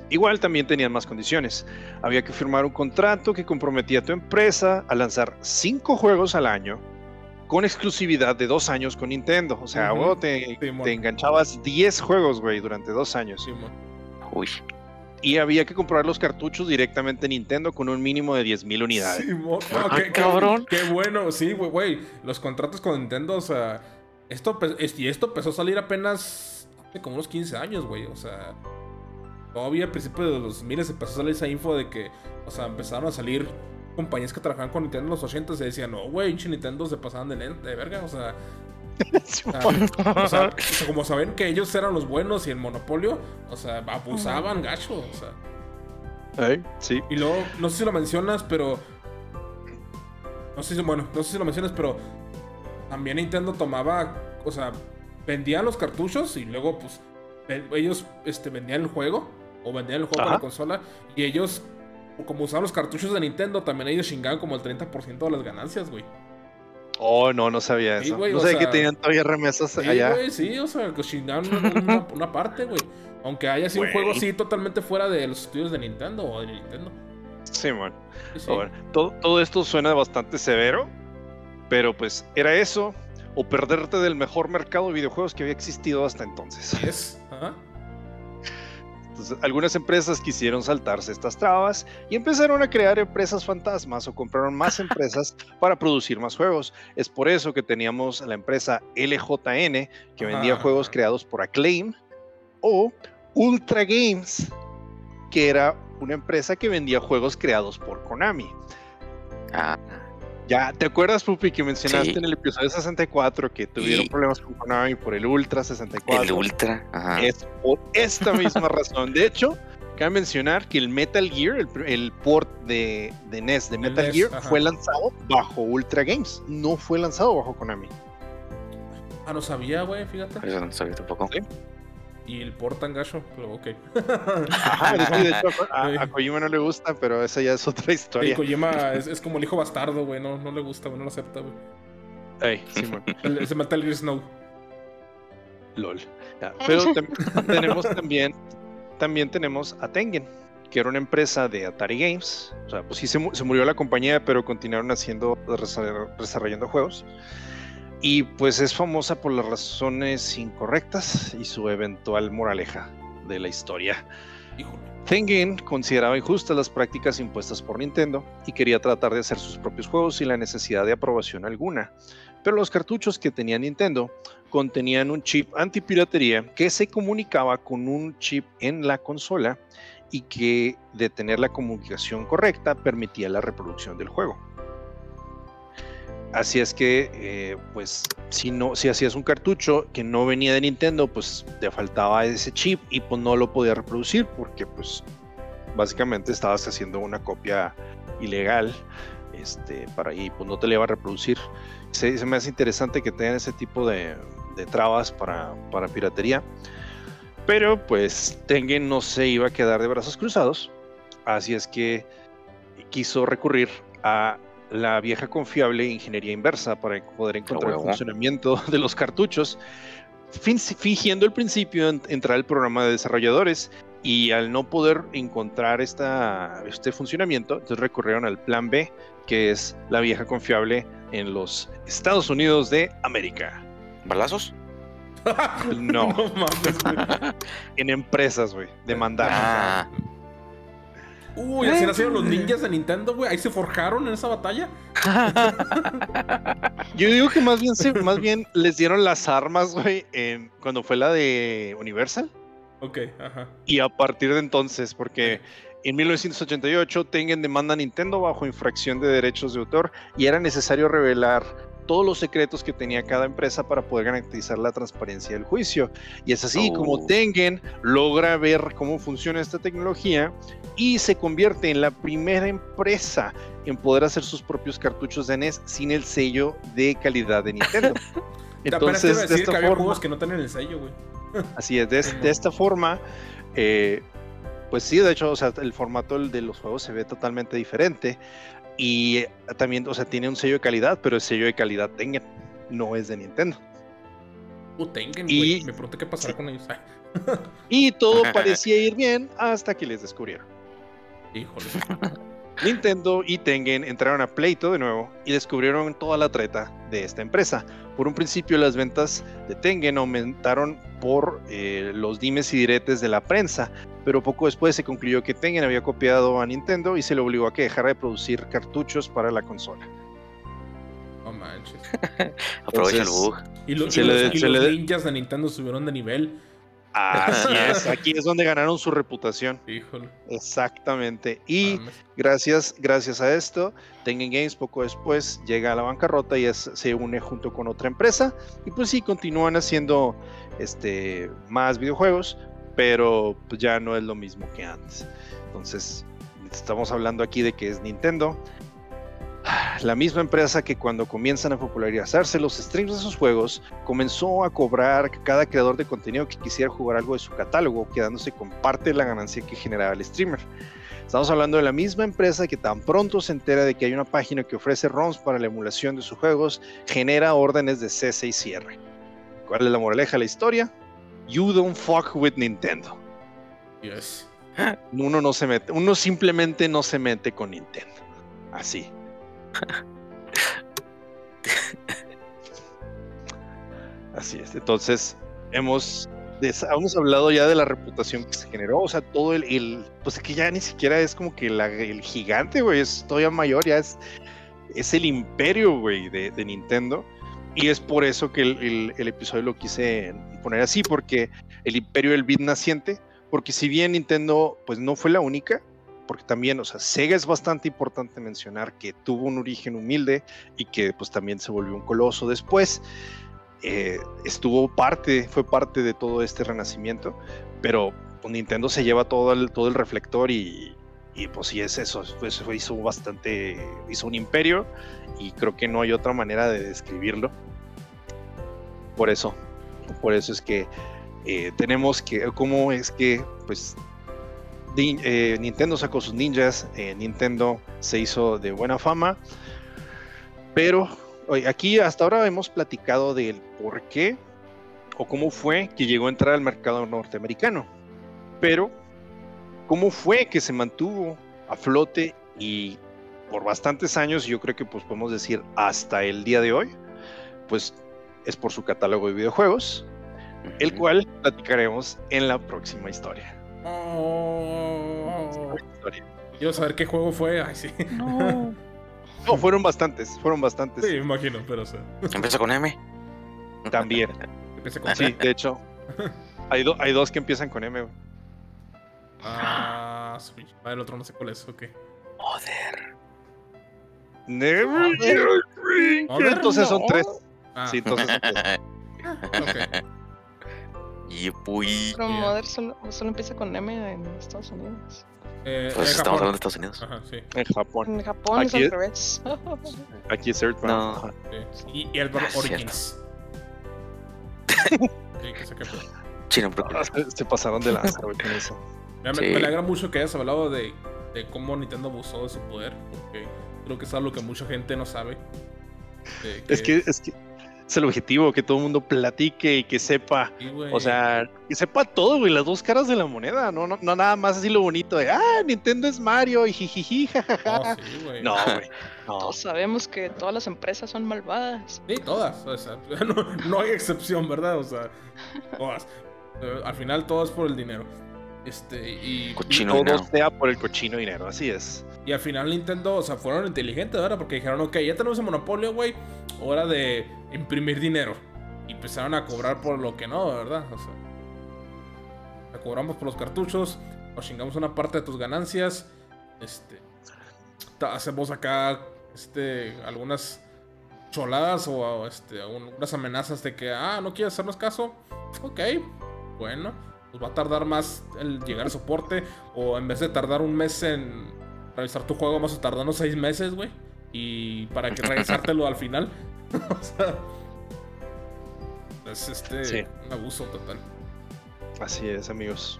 Igual también tenían más condiciones. Había que firmar un contrato que comprometía a tu empresa a lanzar cinco juegos al año con exclusividad de dos años con Nintendo. O sea, te, enganchabas 10 juegos, güey, durante dos años. Uy. Y había que comprar los cartuchos directamente en Nintendo con un mínimo de 10.000 unidades. Ah, qué, cabrón. Qué, bueno, sí, güey, güey. Los contratos con Nintendo, o sea. Esto, y esto empezó a salir apenas hace como unos 15 años, güey. O sea. Todavía al principio de los miles empezó a salir esa info de que, o sea, empezaron a salir compañías que trabajaban con Nintendo en los 80 se decían, no, güey, Nintendo se pasaban de, de verga, o sea, o, sea, como saben que ellos eran los buenos y el monopolio, o sea, abusaban gacho, o sea. sí. Y luego, no sé si lo mencionas, pero. No sé si, bueno, no sé si lo mencionas, pero también Nintendo tomaba, o sea, vendían los cartuchos y luego, pues, ellos este, vendían el juego o vendían el juego para la consola y ellos como usaban los cartuchos de Nintendo, también ellos chingaban como el 30% de las ganancias, güey. Oh, no, no sabía eso. no sabía que tenían todavía remesas sí, allá. Güey, sí, o sea, que chingaban una, parte, güey. Aunque haya sido un juego así totalmente fuera de los estudios de Nintendo o de Nintendo. Sí, man. todo, todo esto suena bastante severo, pero pues era eso o perderte del mejor mercado de videojuegos que había existido hasta entonces. Es. Ajá algunas empresas quisieron saltarse estas trabas y empezaron a crear empresas fantasmas o compraron más empresas para producir más juegos. Es por eso que teníamos la empresa LJN, que vendía juegos creados por Acclaim, o Ultra Games, que era una empresa que vendía juegos creados por Konami. Ah. Ya, ¿te acuerdas, Pupi, que mencionaste en el episodio 64 que tuvieron problemas con Konami por el Ultra 64? El Ultra, ajá. Es por esta misma razón. De hecho, cabe mencionar que el Metal Gear, el, port de, de, NES de Metal Gear, fue lanzado bajo Ultra Games, no fue lanzado bajo Konami. Ah, no sabía, güey, fíjate. Eso no sabía tampoco. ¿Sí? Y el portan gacho, pero ok. Ajá, de hecho, a, Kojima no le gusta, pero esa ya es otra historia. Sí, Kojima es, como el hijo bastardo, güey, no, no le gusta, güey, no lo acepta, güey. Ey, sí. Se mata el Gear Snow. LOL. pero tenemos también, también tenemos a Tengen, que era una empresa de Atari Games. O sea, pues sí se, se murió la compañía, pero continuaron haciendo, desarrollando juegos y pues es famosa por las razones incorrectas y su eventual moraleja de la historia. Tengen consideraba injustas las prácticas impuestas por Nintendo y quería tratar de hacer sus propios juegos sin la necesidad de aprobación alguna. Pero los cartuchos que tenía Nintendo contenían un chip antipiratería que se comunicaba con un chip en la consola y que de tener la comunicación correcta permitía la reproducción del juego. Así es que, eh, pues, si no, si hacías un cartucho que no venía de Nintendo, pues te faltaba ese chip y pues no lo podía reproducir porque, pues, básicamente estabas haciendo una copia ilegal, este, para y pues no te le iba a reproducir. Se, me hace interesante que tengan ese tipo de, trabas para, para, piratería, pero pues Tengen no se iba a quedar de brazos cruzados, así es que quiso recurrir a la vieja confiable ingeniería inversa para poder encontrar el funcionamiento de los cartuchos, fin- fingiendo al principio en- entrar al programa de desarrolladores y al no poder encontrar esta, este funcionamiento, entonces recurrieron al plan B, que es la vieja confiable en los Estados Unidos de América. ¿Balazos? No, No mames, güey. en empresas, güey, demandar. Ah, Uy, así nacieron los ninjas de Nintendo, güey. Ahí se forjaron en esa batalla. Yo digo que más bien, se- más bien les dieron las armas, güey, en- cuando fue la de Universal. Ok, ajá. Y a partir de entonces, porque en 1988 Tengen demanda a Nintendo bajo infracción de derechos de autor y era necesario revelar todos los secretos que tenía cada empresa para poder garantizar la transparencia del juicio. Y es así como Oh. Tengen logra ver cómo funciona esta tecnología y se convierte en la primera empresa en poder hacer sus propios cartuchos de NES sin el sello de calidad de Nintendo. Entonces, de esta que forma, que no tienen el sello, güey. Así es, de, de esta forma, eh, pues sí, de hecho, o sea, el formato de los juegos se ve totalmente diferente y también, o sea, tiene un sello de calidad, pero el sello de calidad Tengen no es de Nintendo. Uh, Tengen, Y- güey. Me pregunté qué pasará sí. con ellos. Y todo parecía ir bien hasta que les descubrieron. híjole. Nintendo y Tengen entraron a pleito de nuevo y descubrieron toda la treta de esta empresa. Por un principio las ventas de Tengen aumentaron por eh, los dimes y diretes de la prensa, pero poco después se concluyó que Tengen había copiado a Nintendo y se le obligó a que dejara de producir cartuchos para la consola. No manches. aprovecha el bug. Y, lo- y Se los, le- y los le- ninjas de Nintendo subieron de nivel. Así es, aquí es donde ganaron su reputación. Híjole. Exactamente. Y mames. Gracias, gracias a esto, Tengen Games poco después llega a la bancarrota y es- se une junto con otra empresa. Y pues sí, continúan haciendo este, más videojuegos, pero pues ya no es lo mismo que antes. Entonces, estamos hablando aquí de que es Nintendo. La misma empresa que cuando comienzan a popularizarse los streams de sus juegos, comenzó a cobrar cada creador de contenido que quisiera jugar algo de su catálogo, quedándose con parte de la ganancia que generaba el streamer. Estamos hablando de la misma empresa que tan pronto se entera de que hay una página que ofrece ROMs para la emulación de sus juegos, genera órdenes de cese y cierre. ¿Cuál es la moraleja de la historia? You don't fuck with Nintendo. Yes. Uno no se mete, uno simplemente no se mete con Nintendo. Así. Así es. Entonces, hemos, hemos hablado ya de la reputación que se generó. O sea, todo el, el- pues que ya ni siquiera es como que la- el gigante, güey, es todavía mayor, ya es, es el imperio, güey, de, de Nintendo. Y es por eso que el, el- el episodio lo quise poner así, porque el imperio del beat naciente, porque si bien Nintendo, pues no fue la única, porque también, o sea, Sega es bastante importante mencionar que tuvo un origen humilde y que pues también se volvió un coloso después. Eh, estuvo parte, fue parte de todo este renacimiento, pero pues, Nintendo se lleva todo el, todo el reflector y, y, pues sí es eso, pues, hizo bastante, hizo un imperio y creo que no hay otra manera de describirlo. Por eso, por eso es que eh, tenemos que, cómo es que, pues, eh, Nintendo sacó sus ninjas, eh, Nintendo se hizo de buena fama, pero aquí hasta ahora hemos platicado del por qué o cómo fue que llegó a entrar al mercado norteamericano, pero cómo fue que se mantuvo a flote y por bastantes años, yo creo que pues podemos decir hasta el día de hoy, pues es por su catálogo de videojuegos, el cual platicaremos en la próxima historia. Oh. Historia. Quiero saber qué juego fue. Ay, sí. No. No, fueron bastantes, fueron bastantes Sí, me imagino, pero o sea. Empieza con M. también. Empecé con Sí, de hecho, hay, do- hay dos que empiezan con M. Ah, el otro no sé cuál es, ok. Joder. Never Entonces son tres. Ah, Sí, entonces y pues. Pero Yeah. Mother solo, solo empieza con M en Estados Unidos. Eh, Pues en estamos Japón. hablando de Estados Unidos. Ajá, sí. En Japón. En Japón es Aquí al es- revés. Aquí es Earthbound. No. Sí. Y, y Earthbound Ah, cierto. Origins. sí, que fue. Chino, Ah, se, se pasaron de lanza con eso. Sí. me alegra mucho que hayas hablado de, de cómo Nintendo abusó de su poder, porque creo que es algo que mucha gente no sabe. Eh, Es que, es que es el objetivo, que todo el mundo platique y que sepa, Sí, o sea, que sepa todo, güey, las dos caras de la moneda, no, no, no nada más así lo bonito de, ah, Nintendo es Mario y jijiji, No, jajaja. sí, güey. No, güey, no. Todos sabemos que todas las empresas son malvadas. Sí, todas. O sea, no, no hay excepción, ¿verdad? O sea, todas. Eh, al final todo es por el dinero. Este, y, Cochino. Todo dinero. sea por el cochino dinero, así es. Y al final Nintendo, o sea, fueron inteligentes, ¿verdad? Porque dijeron, ok, ya tenemos el monopolio, güey. Hora de imprimir dinero. Y empezaron a cobrar por lo que no, ¿verdad? O sea, te cobramos por los cartuchos, nos chingamos una parte de tus ganancias. Este, hacemos acá, este, algunas choladas o este, algunas amenazas de que, ah, no quieres hacernos caso. Ok, bueno, pues va a tardar más el llegar a soporte. O en vez de tardar un mes en revisar tu juego, vamos a tardarnos seis meses, güey. Y para que regresártelo al final. o sea, es este Sí. un abuso total. Así es, amigos.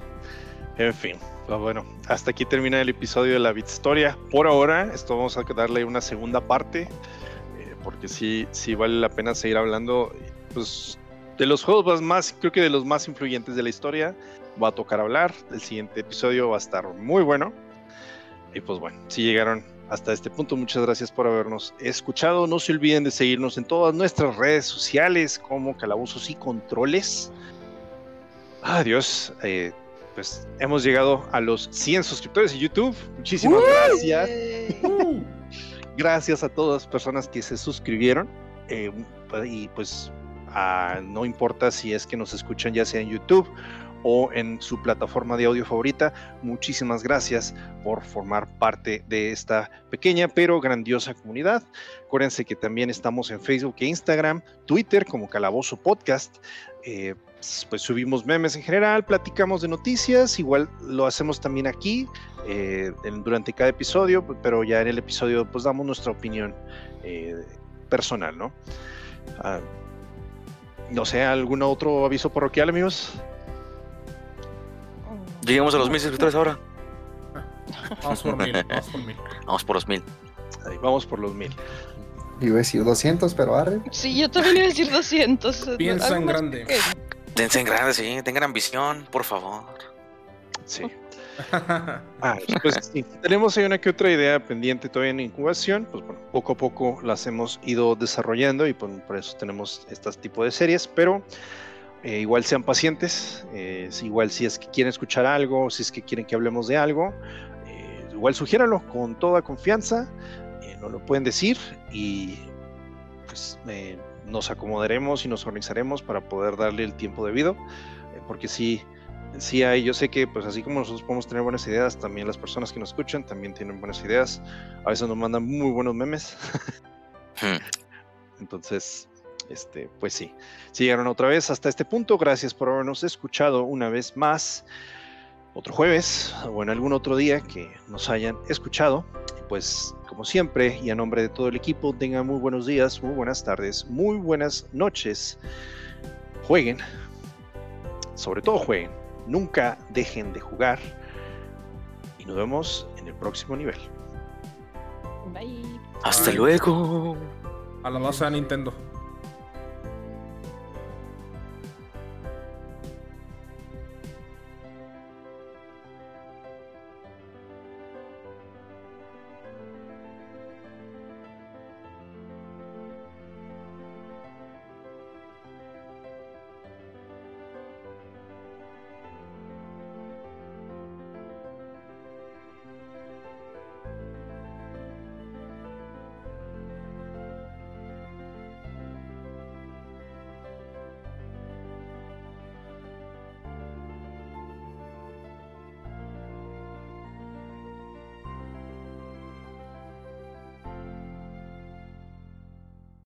En fin, pues bueno, hasta aquí termina el episodio de la Bitstoria. Por ahora, esto vamos a darle una segunda parte, eh, porque sí, sí vale la pena seguir hablando, pues, de los juegos más- más, creo que de los más influyentes de la historia. Va a tocar hablar. El siguiente episodio va a estar muy bueno. Y pues bueno, si llegaron hasta este punto, muchas gracias por habernos escuchado. No se olviden de seguirnos en todas nuestras redes sociales como Calabozos y Controles. Adiós. eh, pues hemos llegado a los 100 suscriptores en YouTube. Muchísimas gracias. Gracias a todas las personas que se suscribieron. eh, y pues ah, no importa si es que nos escuchan ya sea en YouTube o en su plataforma de audio favorita. Muchísimas gracias por formar parte de esta pequeña pero grandiosa comunidad. Acuérdense que también estamos en Facebook e Instagram, Twitter como Calabozo Podcast. eh, pues subimos memes en general, platicamos de noticias, igual lo hacemos también aquí eh, durante cada episodio, pero ya en el episodio pues damos nuestra opinión eh, personal, ¿no? Ah, no sé, ¿algún otro aviso parroquial, amigos? Llegamos a los mil suscriptores ahora. Vamos por mil, vamos por mil. Vamos por los mil. Ahí vamos por los mil. Iba a decir 200, pero arre. Sí, yo también iba a decir 200. Piensa en grande. Dense en grande, sí. Tengan ambición, por favor. Sí. Ah, pues sí, tenemos ahí una que otra idea pendiente todavía en incubación, pues bueno, poco a poco las hemos ido desarrollando y pues, por eso tenemos este tipo de series, pero eh, igual sean pacientes, eh, igual si es que quieren escuchar algo, si es que quieren que hablemos de algo, eh, igual sugiéranlo con toda confianza, nos lo pueden decir y pues nos acomodaremos y nos organizaremos para poder darle el tiempo debido, porque sí sí hay, yo sé que pues así como nosotros podemos tener buenas ideas, también las personas que nos escuchan también tienen buenas ideas. A veces nos mandan muy buenos memes. Hmm. Entonces, este, pues sí. Si llegaron otra vez hasta este punto, gracias por habernos escuchado una vez más. Otro jueves o en algún otro día que nos hayan escuchado. Pues como siempre y a nombre de todo el equipo, tengan muy buenos días, muy buenas tardes, muy buenas noches. Jueguen. Sobre todo jueguen. Nunca dejen de jugar. Y nos vemos en el próximo nivel. Bye. Hasta Ay. luego. A la base de Nintendo.